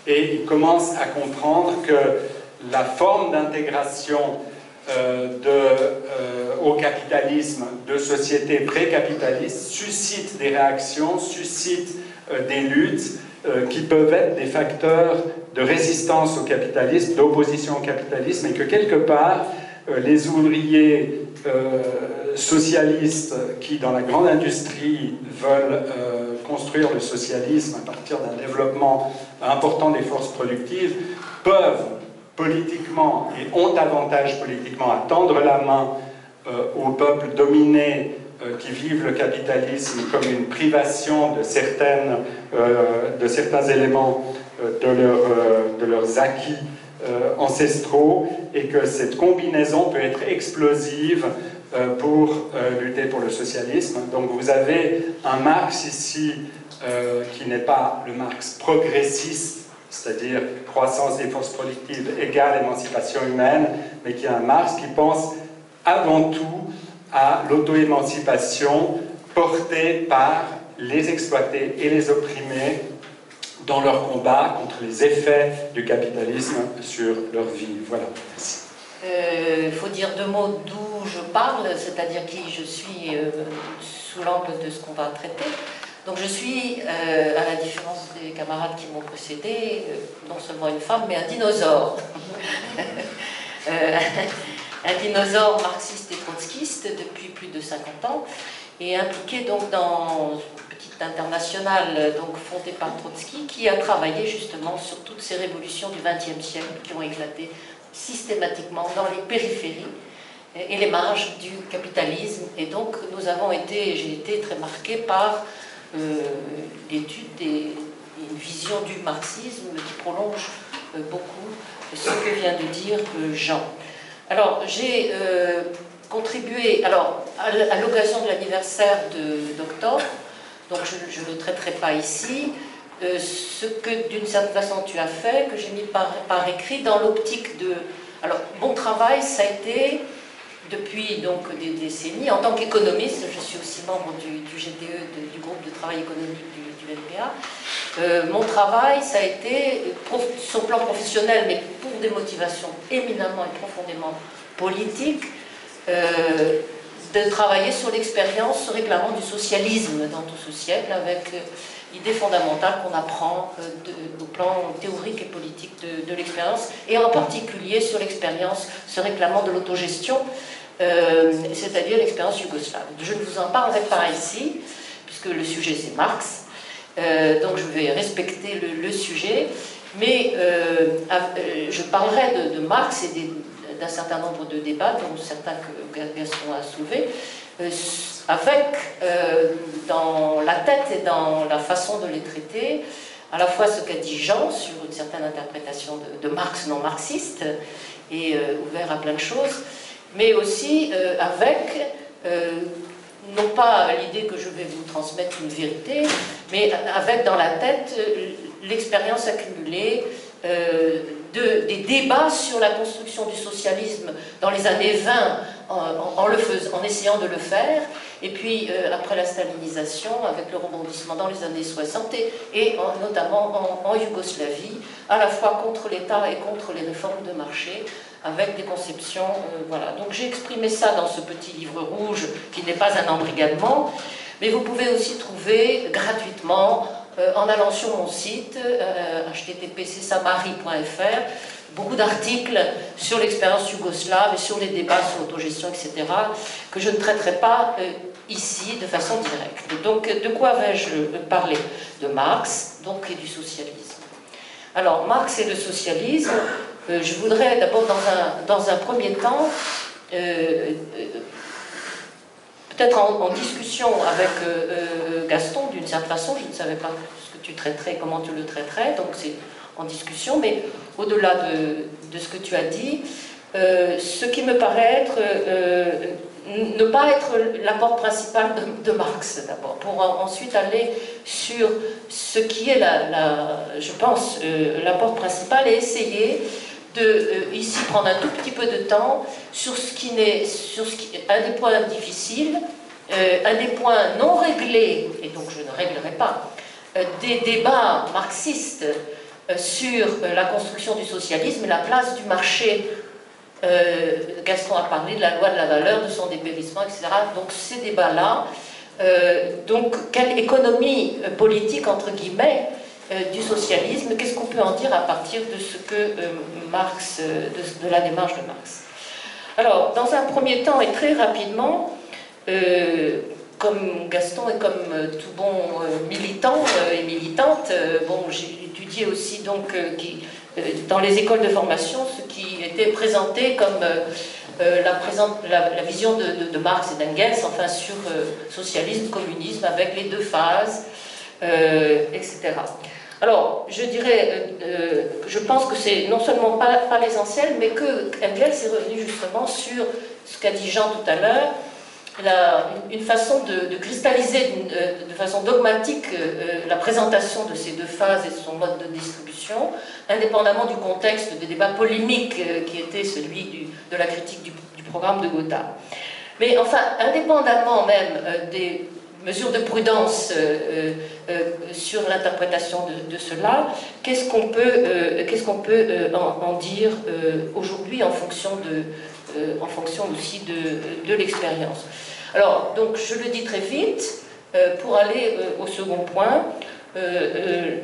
et il commence à comprendre que la forme d'intégration euh, de, euh, au capitalisme de sociétés pré-capitalistes suscite des réactions, suscite euh, des luttes qui peuvent être des facteurs de résistance au capitalisme, d'opposition au capitalisme, et que quelque part, les ouvriers socialistes qui, dans la grande industrie, veulent construire le socialisme à partir d'un développement important des forces productives, peuvent politiquement et ont avantage politiquement à tendre la main aux peuples dominés qui vivent le capitalisme comme une privation de, certaines, de certains éléments de, de leurs acquis ancestraux et que cette combinaison peut être explosive euh, pour euh, lutter pour le socialisme. Donc vous avez un Marx ici euh, qui n'est pas le Marx progressiste, c'est-à-dire croissance des forces productives égale émancipation humaine, mais qui est un Marx qui pense avant tout à l'auto-émancipation portée par les exploités et les opprimés dans leur combat contre les effets du capitalisme sur leur vie. Voilà, merci. Il euh, faut dire deux mots d'où je parle, c'est-à-dire qui je suis euh, sous l'angle de ce qu'on va traiter. Donc je suis, euh, à la différence des camarades qui m'ont précédé, non seulement une femme, mais un dinosaure. *laughs* un dinosaure marxiste et trotskiste depuis plus de 50 ans, et impliqué donc dans une petite internationale donc fondée par Trotsky, qui a travaillé justement sur toutes ces révolutions du XXe siècle qui ont éclaté systématiquement dans les périphéries et les marges du capitalisme. Et donc nous avons été, j'ai été très marqué par euh, l'étude et une vision du marxisme qui prolonge euh, beaucoup ce que vient de dire euh, Jean. Alors j'ai contribué, alors à l'occasion de l'anniversaire d'octobre, donc je ne traiterai pas ici, euh, ce que d'une certaine façon tu as fait, que j'ai mis par, par, écrit dans l'optique de... Alors, mon travail, ça a été, depuis donc des décennies, en tant qu'économiste, je suis aussi membre du, GTE, du groupe de travail économique du, du euh, mon travail, ça a été, sur le plan professionnel, mais pour des motivations éminemment et profondément politiques, euh, de travailler sur l'expérience réclamant du socialisme dans tout ce siècle, avec idée fondamentale qu'on apprend euh, au plan théorique et politique de, l'expérience, et en particulier sur l'expérience se réclamant de l'autogestion, euh, c'est-à-dire l'expérience yougoslave. Je ne vous en parlerai pas ici, puisque le sujet c'est Marx, euh, donc je vais respecter le, sujet, mais je parlerai de, Marx et d'un certain nombre de débats, dont certains que Gaston a soulevés, avec euh, dans la tête et dans la façon de les traiter, à la fois ce qu'a dit Jean sur une certaine interprétation de, Marx non marxiste et euh, ouvert à plein de choses, mais aussi euh, avec non pas l'idée que je vais vous transmettre une vérité, mais avec dans la tête l'expérience accumulée de, des débats sur la construction du socialisme dans les années 20 en, essayant de le faire, et puis euh, après la stalinisation, avec le rebondissement dans les années 60, et, notamment en, Yougoslavie, à la fois contre l'État et contre les réformes de marché, avec des conceptions. Euh, voilà. Donc j'ai exprimé ça dans ce petit livre rouge, qui n'est pas un embrigadement, mais vous pouvez aussi trouver gratuitement euh, en allant sur mon site, euh, http://samari.fr, beaucoup d'articles sur l'expérience yougoslave et sur les débats sur l'autogestion, etc., que je ne traiterai pas euh, ici de façon directe. Donc, de quoi vais-je parler? De Marx, donc, et du socialisme. Alors, Marx et le socialisme, je voudrais d'abord, dans un, dans un premier temps, peut-être en, discussion avec euh, euh, Gaston, d'une certaine façon, je ne savais pas ce que tu traiterais, comment tu le traiterais, donc c'est en discussion, mais au-delà de, ce que tu as dit, euh, ce qui me paraît être, ne pas être l'apport principal de, Marx d'abord, pour ensuite aller sur ce qui est, la, je pense, l'apport principal et essayer de ici prendre un tout petit peu de temps sur ce qui n'est, sur ce qui, un des points difficiles, euh, un des points non réglés, et donc je ne réglerai pas, euh, des débats marxistes euh, sur la construction du socialisme et la place du marché. Gaston a parlé de la loi de la valeur, de son dépérissement, etc. Donc ces débats-là, donc quelle économie politique, entre guillemets, du socialisme, qu'est-ce qu'on peut en dire à partir de ce que Marx, de, de, la démarche de Marx? Alors, dans un premier temps et très rapidement, euh, comme Gaston et comme euh, tout bon euh, militant et militante, bon, j'ai étudié aussi donc qui, dans les écoles de formation ce été présenté comme la, la, vision de, Marx et d'Engels, enfin sur socialisme, communisme, avec les deux phases, etc. Alors, je dirais, je pense que c'est non seulement pas, l'essentiel, mais que Engels est revenu justement sur ce qu'a dit Jean tout à l'heure, une façon de, cristalliser euh, de façon dogmatique euh, euh, la présentation de ces deux phases et son mode de distribution, indépendamment du contexte des débats polémiques qui était celui de la critique du, programme de Gotha. Mais enfin, indépendamment même des mesures de prudence sur l'interprétation de, cela, qu'est-ce qu'on peut, qu'est-ce peut en, dire aujourd'hui en fonction de, en fonction aussi de, de l'expérience? Alors, donc, je le dis très vite, euh, pour aller euh, au second point. Euh,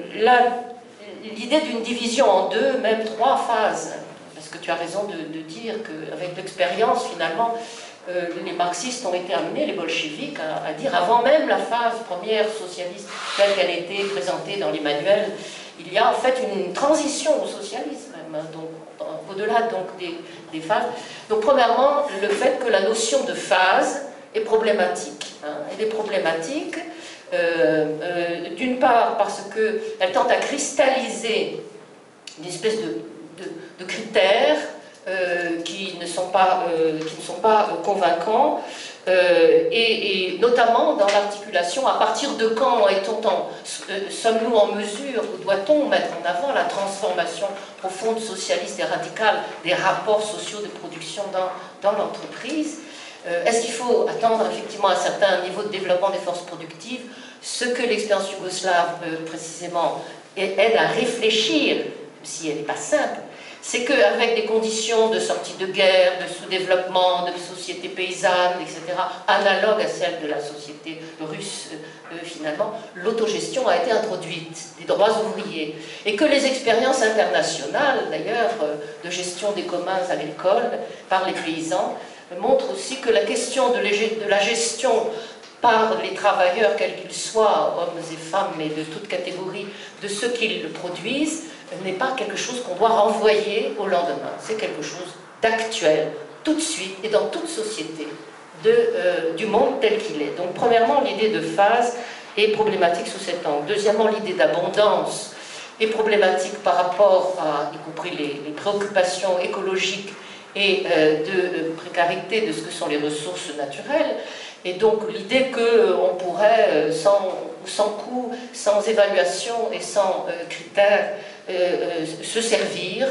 l'idée d'une division en deux, même trois phases, parce que tu as raison de, dire qu'avec l'expérience, finalement, les marxistes ont été amenés, les bolcheviks, à, dire avant même la phase première socialiste telle qu'elle était présentée dans les manuels, il y a en fait une transition au socialisme, même, hein, donc au-delà donc des, phases. Donc premièrement, le fait que la notion de phase est problématique. Hein. Elle est problématique, euh, euh, d'une part parce qu'elle tente à cristalliser une espèce de, de, critères euh, qui, ne sont pas, qui ne sont pas convaincants, et, notamment dans l'articulation, à partir de quand est-on sommes-nous en mesure, ou doit-on mettre en avant la transformation profonde, socialiste et radicale des rapports sociaux de production dans, dans l'entreprise? Euh, est-ce qu'il faut attendre effectivement un certain niveau de développement des forces productives? Ce que l'expérience yougoslave euh, précisément aide à réfléchir, si elle n'est pas simple, c'est qu'avec des conditions de sortie de guerre, de sous-développement, de société paysanne, etc., analogues à celles de la société russe, euh, finalement, l'autogestion a été introduite, des droits ouvriers. Et que les expériences internationales, d'ailleurs, de gestion des communs l'école par les paysans, montre aussi que la question de, la gestion par les travailleurs, quels qu'ils soient, hommes et femmes, mais de toute catégorie, de ce qu'ils produisent, n'est pas quelque chose qu'on doit renvoyer au lendemain. C'est quelque chose d'actuel, tout de suite, et dans toute société euh, du monde tel qu'il est. Donc, premièrement, l'idée de phase est problématique sous cet angle. Deuxièmement, l'idée d'abondance est problématique par rapport à, y compris les préoccupations écologiques et euh, de euh, précarité de ce que sont les ressources naturelles. Et donc l'idée qu'on euh, pourrait, sans, sans coût, sans évaluation et sans critères, se servir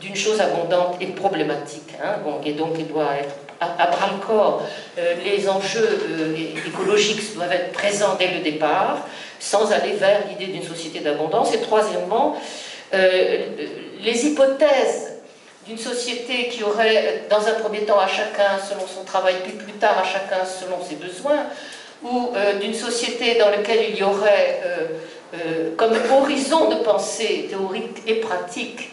d'une chose abondante et problématique. Hein. et donc il doit être à, bras le corps. les enjeux écologiques doivent être présents dès le départ, sans aller vers l'idée d'une société d'abondance. Et troisièmement, les hypothèses d'une société qui aurait, dans un premier temps, à chacun selon son travail, puis plus tard à chacun selon ses besoins, ou euh, d'une société dans laquelle il y aurait euh, euh, comme horizon de pensée théorique et pratique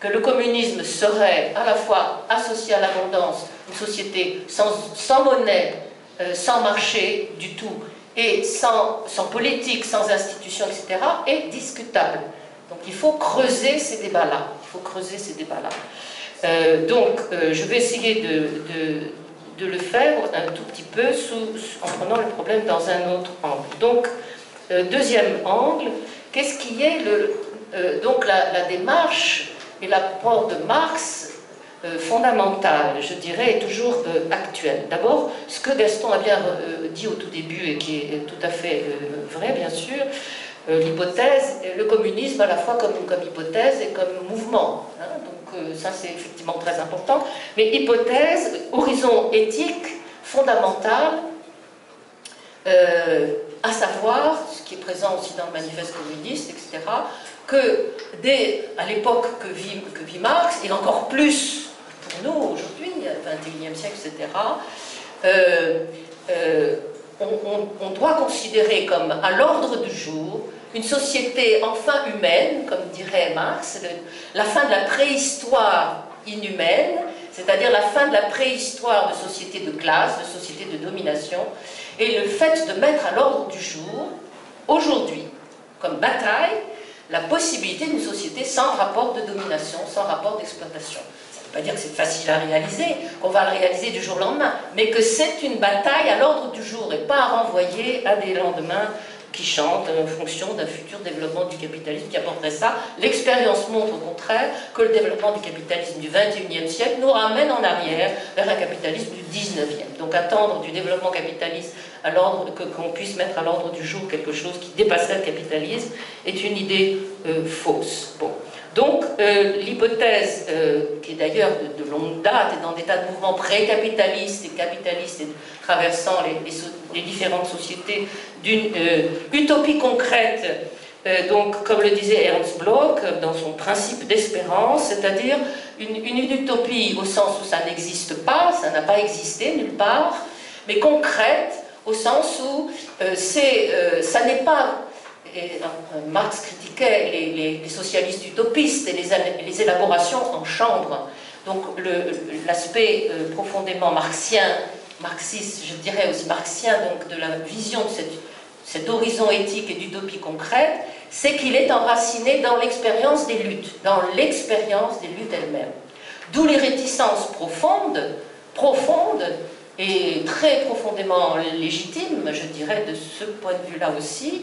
que le communisme serait à la fois associé à l'abondance, une société sans, monnaie, sans marché du tout, et sans, politique, sans institution, etc., est discutable. Donc il faut creuser ces débats-là. Il faut creuser ces débats-là. Euh, donc, euh, je vais essayer de, le faire un tout petit peu en prenant le problème dans un autre angle. Donc, euh, deuxième angle, qu'est-ce qui est le, donc la, démarche et l'apport de Marx fondamental, je dirais, est toujours actuel. D'abord, ce que Gaston a bien dit au tout début et qui est tout à fait vrai, bien sûr, l'hypothèse, le communisme à la fois comme, hypothèse et comme mouvement. Hein, ça c'est effectivement très important. Mais hypothèse, horizon éthique fondamental, euh, à savoir, ce qui est présent aussi dans le manifeste communiste, etc., que dès à l'époque que vit, que vit Marx, et encore plus pour nous aujourd'hui, 21e siècle, etc., euh, euh, on, doit considérer comme à l'ordre du jour une société enfin humaine, comme dirait Marx, la fin de la préhistoire inhumaine, c'est-à-dire la fin de la préhistoire de société de classe, de société de domination, et le fait de mettre à l'ordre du jour, aujourd'hui, comme bataille, la possibilité d'une société sans rapport de domination, sans rapport d'exploitation. pas dire que c'est facile à réaliser, qu'on va le réaliser du jour au lendemain, mais que c'est une bataille à l'ordre du jour et pas à renvoyer à des lendemains qui chantent en fonction d'un futur développement du capitalisme qui apporterait ça. L'expérience montre au contraire que le développement du capitalisme du 21e siècle nous ramène en arrière vers un capitalisme du 19e. Donc attendre du développement capitaliste à l'ordre qu'on puisse mettre à l'ordre du jour quelque chose qui dépasserait le capitalisme est une idée euh, fausse. Bon. Donc, euh, l'hypothèse, euh, qui est d'ailleurs de, longue date et dans des tas de mouvements pré-capitalistes et capitalistes et traversant les, différentes sociétés, d'une euh, utopie concrète, donc, comme le disait Ernst Bloch dans son principe d'espérance, c'est-à-dire une, utopie au sens où ça n'existe pas, ça n'a pas existé nulle part, mais concrète au sens où ça n'est pas Marx critiquait les, socialistes utopistes et les, élaborations en chambre. Donc l'aspect euh, profondément marxien, marxiste, je dirais aussi marxien, donc de la vision de cet horizon éthique et d'utopie concrète, c'est qu'il est enraciné dans l'expérience des luttes, dans l'expérience des luttes elles-mêmes. D'où les réticences profondes, profondes et très profondément légitimes, je dirais, de ce point de vue-là aussi,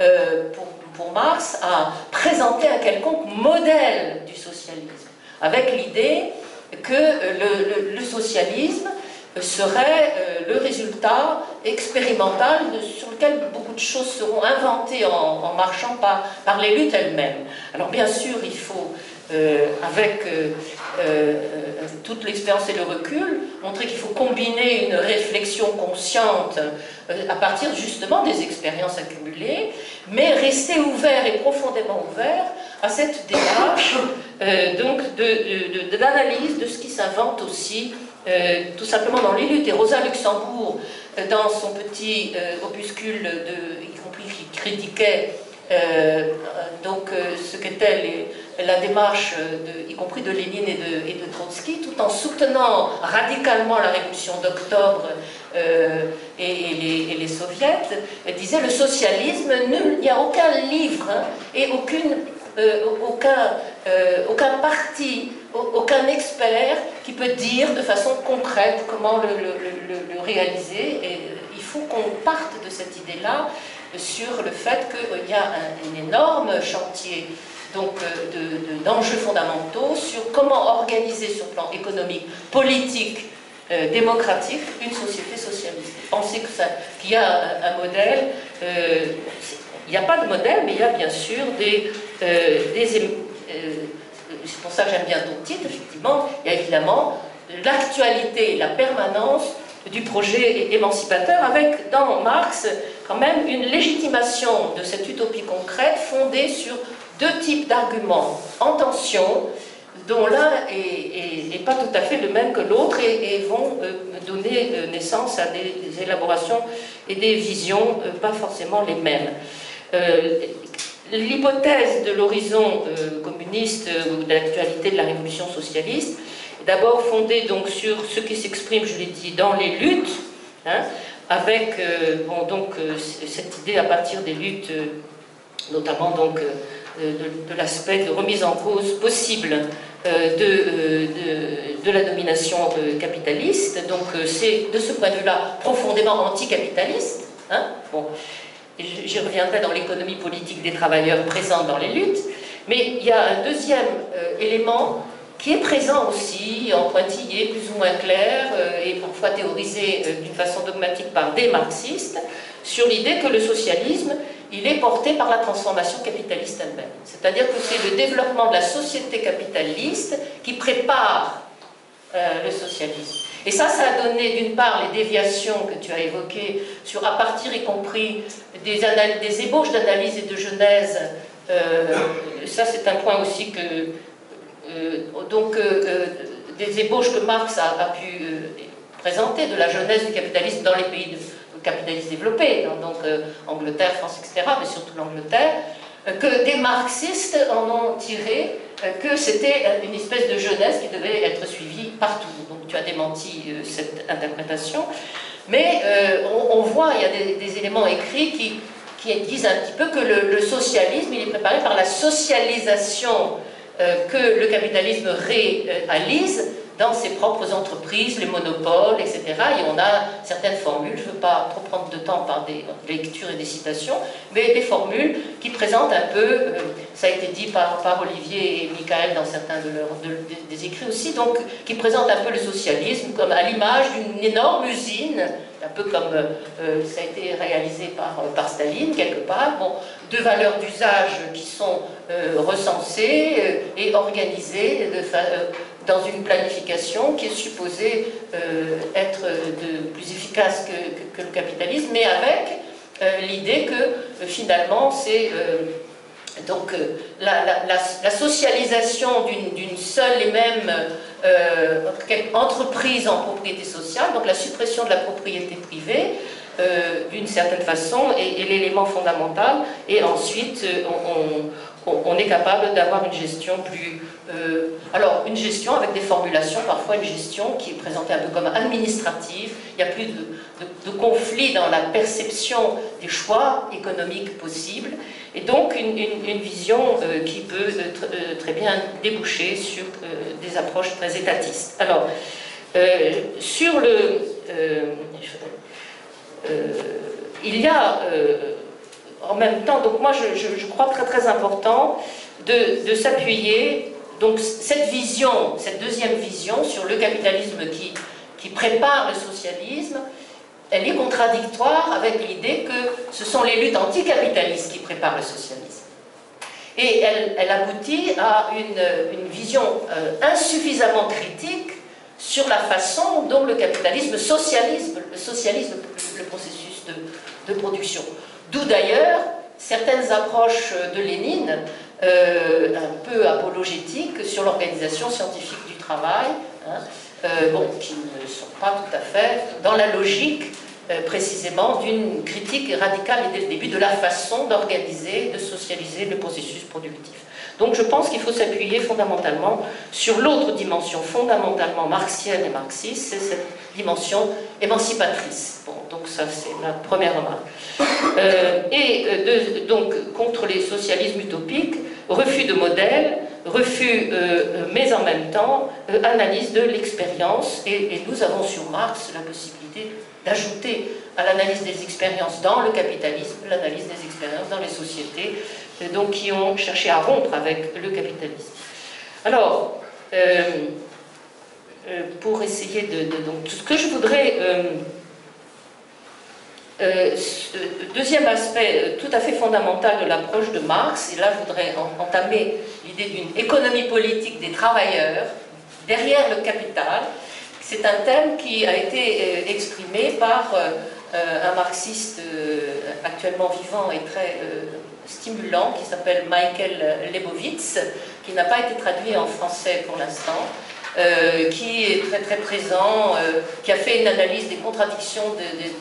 euh, pour, Marx, à présenter un quelconque modèle du socialisme, avec l'idée que le, socialisme serait euh, le résultat expérimental sur lequel beaucoup de choses seront inventées en, marchant par, par les luttes elles-mêmes. Alors bien sûr, il faut euh, avec euh, toute l'expérience et le recul, montrer qu'il faut combiner une réflexion consciente à partir justement des expériences accumulées, mais rester ouvert et profondément ouvert à cette démarche donc de, de, ce qui s'invente aussi tout simplement dans les luttes. Et Rosa Luxembourg, dans son petit opuscule, de, y compris qui critiquait donc ce qu'était la démarche, y compris de Lénine et de, et de, Trotsky, tout en soutenant radicalement la révolution d'octobre euh, et, les, soviets, disait le socialisme, il n'y a aucun livre hein, et aucune, euh, aucun, euh, aucun parti, aucun expert qui peut dire de façon concrète comment le, réaliser. Et il faut qu'on parte de cette idée-là sur le fait qu'il y a un, énorme chantier donc euh, d'enjeux fondamentaux sur comment organiser sur le plan économique, politique, euh, démocratique une société socialiste. Penser qu'il y a un, modèle, euh, il n'y a pas de modèle, mais il y a bien sûr des c'est pour ça que j'aime bien ton titre, effectivement, il y a évidemment l'actualité, la permanence du projet émancipateur, avec dans Marx quand même une légitimation de cette utopie concrète fondée sur deux types d'arguments en tension, dont l'un n'est pas tout à fait le même que l'autre et, vont euh, donner euh, naissance à des, élaborations et des visions euh, pas forcément les mêmes. L'hypothèse de l'horizon communiste ou de l'actualité de la révolution socialiste est d'abord fondée donc sur ce qui s'exprime, je l'ai dit, dans les luttes, hein, avec donc, cette idée à partir des luttes, notamment donc de, l'aspect de remise en cause possible euh, euh, de, la domination euh, capitaliste. Donc c'est de ce point de vue-là profondément anticapitaliste. Hein. J'y reviendrai dans l'économie politique des travailleurs présente dans les luttes. Mais il y a un deuxième élément qui est présent aussi, en pointillé, plus ou moins clair, et parfois théorisé d'une façon dogmatique par des marxistes, sur l'idée que le socialisme il est porté par la transformation capitaliste elle-même. C'est-à-dire que c'est le développement de la société capitaliste qui prépare euh, le socialisme. Et ça, ça a donné d'une part les déviations que tu as évoquées, sur à partir y compris des, ébauches d'analyse et de genèse. Euh, ça, c'est un point aussi que. Euh, donc, des ébauches que Marx a, pu présenter de la genèse du capitalisme dans les pays de, capitalistes développés, donc euh, Angleterre, France, etc., mais surtout l'Angleterre, euh, que des marxistes en ont tiré euh, que c'était une espèce de jeunesse qui devait être suivie partout. Donc tu as démenti cette interprétation. Mais on, voit, il y a des, éléments écrits qui, disent un petit peu que le, socialisme, il est préparé par la socialisation que le capitalisme réalise dans ses propres entreprises, les monopoles, etc. Et on a certaines formules, je ne veux pas trop prendre de temps par des lectures et des citations, mais des formules qui présentent un peu, euh, ça a été dit par, Olivier et Michael dans certains de leurs des écrits aussi, donc qui présentent un peu le socialisme comme à l'image d'une énorme usine, un peu comme euh, euh, ça a été réalisé par, par Staline quelque part, bon, de valeurs d'usage qui sont recensées et organisées de, dans une planification qui est supposée euh, être de plus efficace que, le capitalisme, mais avec euh, l'idée que euh, finalement c'est donc la, socialisation d'une seule et même entreprise en propriété sociale, donc la suppression de la propriété privée, d'une certaine façon, est, l'élément fondamental. Et ensuite, on, on, est capable d'avoir une gestion plus euh, alors, une gestion avec des formulations, parfois une gestion qui est présentée un peu comme administrative. Il n'y a plus de, de, conflit dans la perception des choix économiques possibles. Et donc, une, vision euh, qui peut euh, très bien déboucher sur des approches très étatistes. Alors, sur le. il y a en même temps, donc moi je, crois très très important de, s'appuyer donc cette vision, cette deuxième vision sur le capitalisme qui, prépare le socialisme, elle est contradictoire avec l'idée que ce sont les luttes anticapitalistes qui préparent le socialisme. Et elle, aboutit à une, vision euh, insuffisamment critique sur la façon dont le capitalisme socialise, socialise le, processus de production. D'où d'ailleurs certaines approches de Lénine euh, un peu apologétique sur l'organisation scientifique du travail, hein, euh, qui ne sont pas tout à fait dans la logique euh, précisément d'une critique radicale dès le début de la façon d'organiser, de socialiser le processus productif. Donc je pense qu'il faut s'appuyer fondamentalement sur l'autre dimension fondamentalement marxienne et marxiste, c'est cette dimension émancipatrice. Bon, donc ça c'est la première remarque. Euh, et euh, donc contre les socialismes utopiques, refus de modèle, refus, euh, mais en même temps analyse de l'expérience. Et, nous avons sur Marx la possibilité d'ajouter à l'analyse des expériences dans le capitalisme l'analyse des expériences dans les sociétés, donc qui ont cherché à rompre avec le capitalisme. Alors, pour essayer de, ce que je voudrais euh, deuxième aspect euh, tout à fait fondamental de l'approche de Marx, et là je voudrais entamer l'idée d'une économie politique des travailleurs derrière le capital. C'est un thème qui a été euh, exprimé par un marxiste actuellement vivant et très stimulant qui s'appelle Michael Lebowitz, qui n'a pas été traduit en français pour l'instant. Euh, qui est très très présent, euh, qui a fait une analyse des contradictions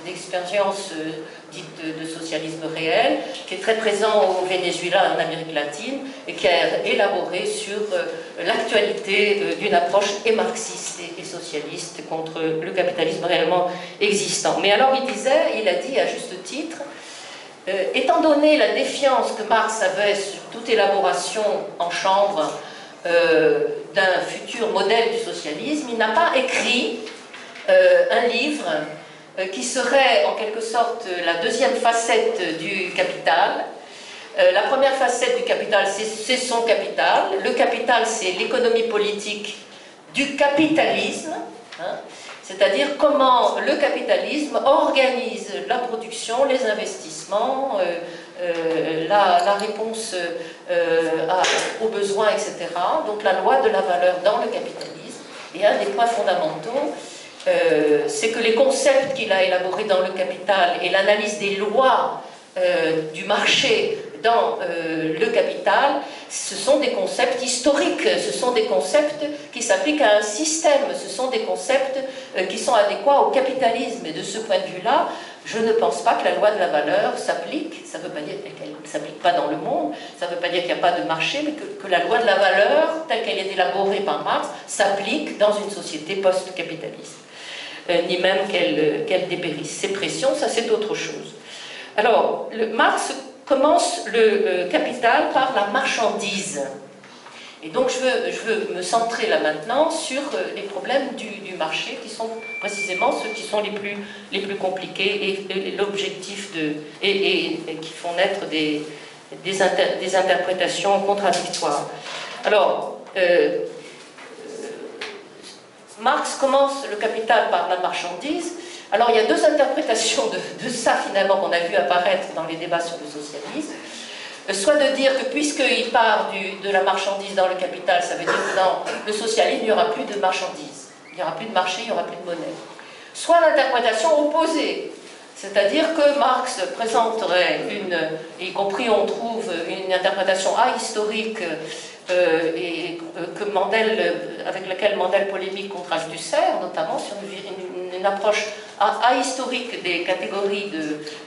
d'expériences de, euh, dites de, socialisme réel, qui est très présent au Venezuela, en Amérique latine, et qui a élaboré sur l'actualité d'une approche et marxiste et, socialiste contre le capitalisme réellement existant. Mais alors il disait, il a dit à juste titre, étant donné la défiance que Marx avait sur toute élaboration en chambre, euh, d'un futur modèle du socialisme, il n'a pas écrit euh, un livre euh, qui serait en quelque sorte la deuxième facette du capital. la première facette du capital, c'est son capital. Le capital, c'est l'économie politique du capitalisme. Hein. C'est-à-dire comment le capitalisme organise la production, les investissements, euh, la, réponse euh, aux besoins, etc. Donc la loi de la valeur dans le capitalisme. Et un des points fondamentaux, euh, c'est que les concepts qu'il a élaborés dans le capital et l'analyse des lois du marché dans le capital, ce sont des concepts historiques, ce sont des concepts qui s'appliquent à un système, ce sont des concepts qui sont adéquats au capitalisme. Et de ce point de vue-là, je ne pense pas que la loi de la valeur s'applique, ça ne veut pas dire qu'elle ne s'applique pas dans le monde, ça ne veut pas dire qu'il n'y a pas de marché, mais que, la loi de la valeur, telle qu'elle est élaborée par Marx, s'applique dans une société post-capitaliste. Euh, ni même qu'elle qu dépérisse. Ces pressions, ça c'est autre chose. Alors, Marx commence le euh, capital par la marchandise. Et donc je veux, me centrer là maintenant sur euh, les problèmes du, marché qui sont précisément ceux qui sont les plus, les plus compliqués et, l'objectif de. Et, qui font naître des, des, interprétations contradictoires. Alors, euh, Marx commence le capital par la marchandise. Alors il y a deux interprétations de, ça finalement qu'on a vu apparaître dans les débats sur le socialisme soit de dire que puisqu'il part de la marchandise dans le capital, ça veut dire que dans le socialisme, il n'y aura plus de marchandise, il n'y aura plus de marché, il n'y aura plus de monnaie. Soit l'interprétation opposée, c'est-à-dire que Marx présenterait une, y compris on trouve une interprétation ahistorique euh, et euh, Mandel, avec laquelle Mandel polémique contre Althusser, notamment sur une, approche ahistorique des catégories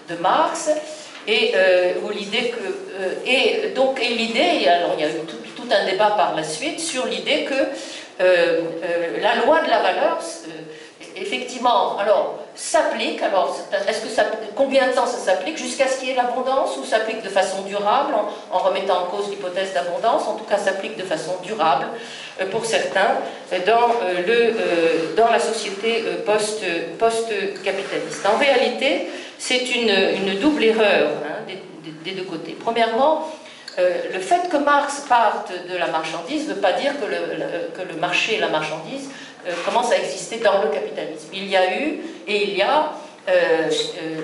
de, Marx, et euh, l'idée que euh, et donc et l'idée alors il y a eu tout, un débat par la suite sur l'idée que euh, la loi de la valeur effectivement alors s'applique alors est-ce que ça combien de temps ça s'applique jusqu'à ce qu'il y ait l'abondance ou s'applique de façon durable en, remettant en cause l'hypothèse d'abondance en tout cas s'applique de façon durable pour certains dans le dans la société post post-capitaliste en réalité c'est une, double erreur hein, des, deux côtés. Premièrement, euh, le fait que Marx parte de la marchandise ne veut pas dire que le, que le marché et la marchandise euh, commencent à exister dans le capitalisme. Il y a eu et il y a euh,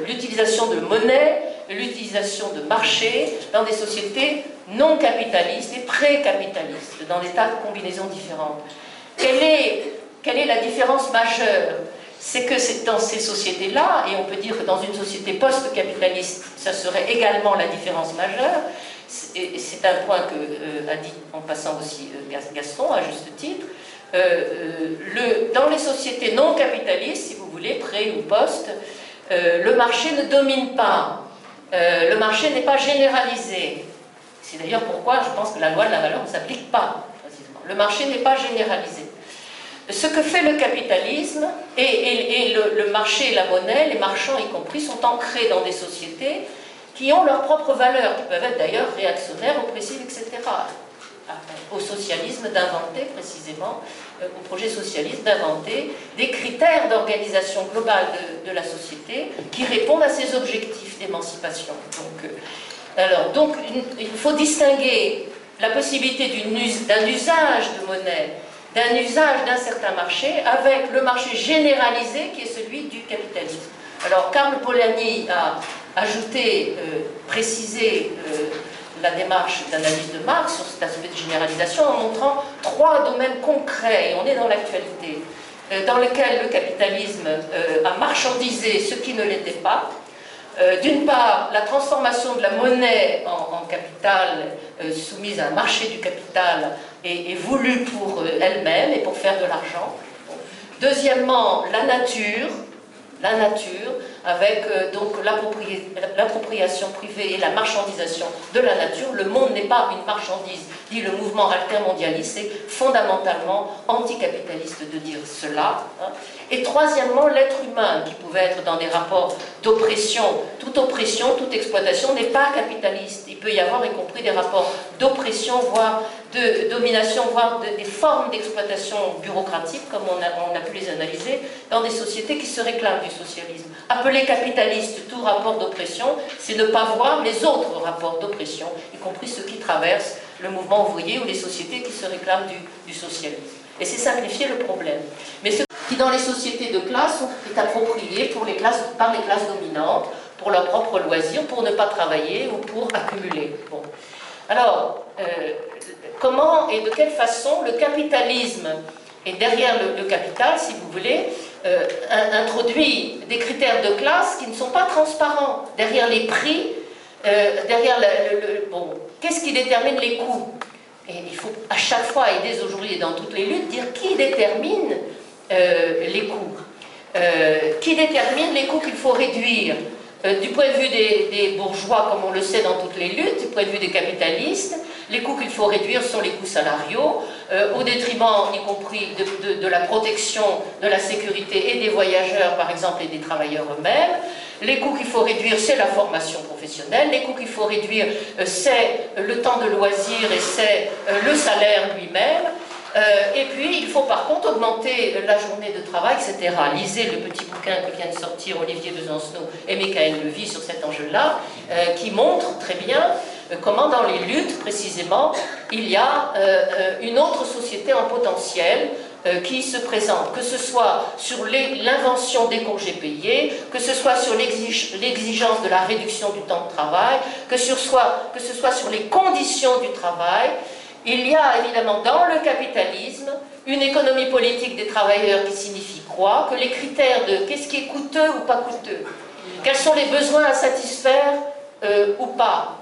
l'utilisation de monnaie, l'utilisation de marché dans des sociétés non capitalistes et pré-capitalistes, dans des tas de combinaisons différentes. Quelle est, la différence majeure? C'est que c'est dans ces sociétés-là, et on peut dire que dans une société post-capitaliste, ça serait également la différence majeure, c'est un point que euh, dit en passant aussi euh, Gaston, à juste titre, euh, dans les sociétés non capitalistes, si vous voulez, pré ou post, le marché ne domine pas, le marché n'est pas généralisé. C'est d'ailleurs pourquoi je pense que la loi de la valeur ne s'applique pas, précisément. Le marché n'est pas généralisé ce que fait le capitalisme et, le, marché et la monnaie, les marchands y compris, sont ancrés dans des sociétés qui ont leurs propres valeurs, qui peuvent être d'ailleurs réactionnaires, oppressives, etc. Au socialisme d'inventer précisément, euh, au projet socialiste d'inventer des critères d'organisation globale de, la société qui répondent à ces objectifs d'émancipation. Donc, euh, alors, donc, il faut distinguer la possibilité d'un usage de monnaie d'un usage d'un certain marché avec le marché généralisé qui est celui du capitalisme. Alors Karl Polanyi a ajouté, euh, précisé euh, la démarche d'analyse de Marx sur cet aspect de généralisation en montrant trois domaines concrets, et on est dans l'actualité, euh, dans lesquels le capitalisme a marchandisé ce qui ne l'était pas, euh, d'une part, la transformation de la monnaie en, capital euh, soumise à un marché du capital est, voulue pour euh, elle-même et pour faire de l'argent. Deuxièmement, la nature, la nature, avec donc l'appropriation privée et la marchandisation de la nature. Le monde n'est pas une marchandise, dit le mouvement altermondialiste. C'est fondamentalement anticapitaliste de dire cela. Hein. Et troisièmement, l'être humain, qui pouvait être dans des rapports d'oppression. Toute oppression, toute exploitation n'est pas capitaliste. Il peut y avoir, y compris, des rapports d'oppression, voire de domination, voire des formes d'exploitation bureaucratique, comme on a, pu les analyser, dans des sociétés qui se réclament du socialisme. Appeler capitaliste tout rapport d'oppression, c'est ne pas voir les autres rapports d'oppression, y compris ceux qui traversent le mouvement ouvrier ou les sociétés qui se réclament du, du socialisme. Et c'est simplifier le problème. Mais ce qui, dans les sociétés de classe, est approprié pour les classes, par les classes dominantes, pour leur propre loisir, pour ne pas travailler ou pour accumuler. Bon. Alors, euh, comment et de quelle façon le capitalisme, et derrière le, capital, si vous voulez, euh, introduit des critères de classe qui ne sont pas transparents. Derrière les prix, euh, derrière le bon, qu'est-ce qui détermine les coûts? Et il faut à chaque fois, et dès aujourd'hui et dans toutes les luttes, dire qui détermine euh, les coûts. Qui détermine les coûts qu'il faut réduire? Euh, du point de vue des, bourgeois, comme on le sait dans toutes les luttes, du point de vue des capitalistes, les coûts qu'il faut réduire sont les coûts salariaux, au détriment, y compris de, de, la protection, de la sécurité et des voyageurs, par exemple, et des travailleurs eux-mêmes. Les coûts qu'il faut réduire, c'est la formation professionnelle. Les coûts qu'il faut réduire, euh, c'est le temps de loisir et c'est le salaire lui-même. Et puis, il faut par contre augmenter la journée de travail, etc. Lisez le petit bouquin que vient de sortir Olivier Besancenot et Michael Levy sur cet enjeu-là, qui montre très bien comment dans les luttes, précisément, il y a une autre société en potentiel euh, qui se présente, que ce soit sur l'invention des congés payés, que ce soit sur l'exigence de la réduction du temps de travail, que, que ce soit sur les conditions du travail. Il y a évidemment dans le capitalisme une économie politique des travailleurs qui signifie quoi? Que les critères de qu'est-ce qui est coûteux ou pas coûteux, quels sont les besoins à satisfaire euh, ou pas,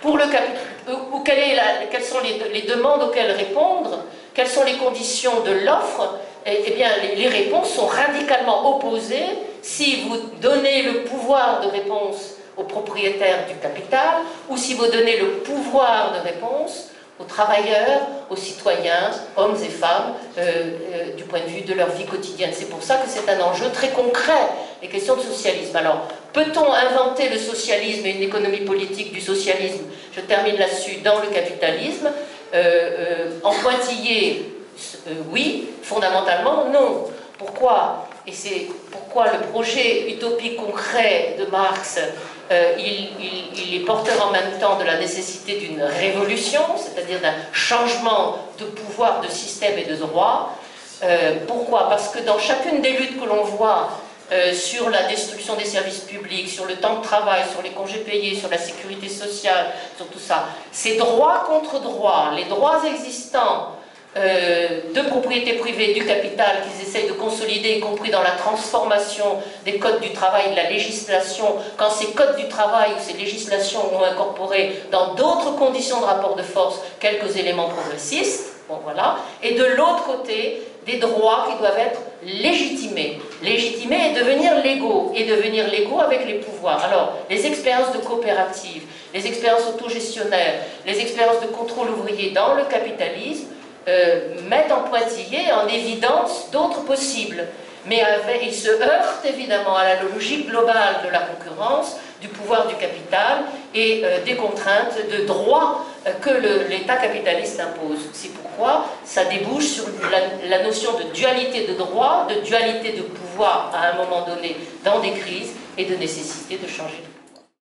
pour le euh, ou quelles sont les, demandes auxquelles répondre? Quelles sont les conditions de l'offre? Eh, eh, bien, les, réponses sont radicalement opposées. Si vous donnez le pouvoir de réponse aux propriétaires du capital ou si vous donnez le pouvoir de réponse aux travailleurs, aux citoyens, hommes et femmes, euh, euh, du point de vue de leur vie quotidienne. C'est pour ça que c'est un enjeu très concret, les questions de socialisme. Alors, peut-on inventer le socialisme et une économie politique du socialisme? Je termine là-dessus dans le capitalisme. Euh, en pointillé, oui, fondamentalement, non. Pourquoi? Et c'est pourquoi le projet utopique concret de Marx, il, est porteur en même temps de la nécessité d'une révolution, c'est-à-dire d'un changement de pouvoir, de système et de droit. pourquoi? Parce que dans chacune des luttes que l'on voit euh, sur la destruction des services publics, sur le temps de travail, sur les congés payés, sur la sécurité sociale, sur tout ça. Ces droits contre droits, les droits existants euh, de propriété privée du capital qu'ils essayent de consolider, y compris dans la transformation des codes du travail, de la législation, quand ces codes du travail ou ces législations ont incorporé dans d'autres conditions de rapport de force quelques éléments progressistes, bon voilà, et de l'autre côté, des droits qui doivent être légitimés. Légitimés et devenir légaux, et devenir légaux avec les pouvoirs. Alors, les expériences de coopérative, les expériences autogestionnaires, les expériences de contrôle ouvrier dans le capitalisme mettent en pointillé, en évidence, d'autres possibles. Mais ils se heurtent évidemment à la logique globale de la concurrence, du pouvoir du capital et euh, des contraintes de droit euh, que l'État capitaliste impose. C'est pourquoi ça débouche sur la, notion de dualité de droit, de dualité de pouvoir à un moment donné dans des crises et de nécessité de changer de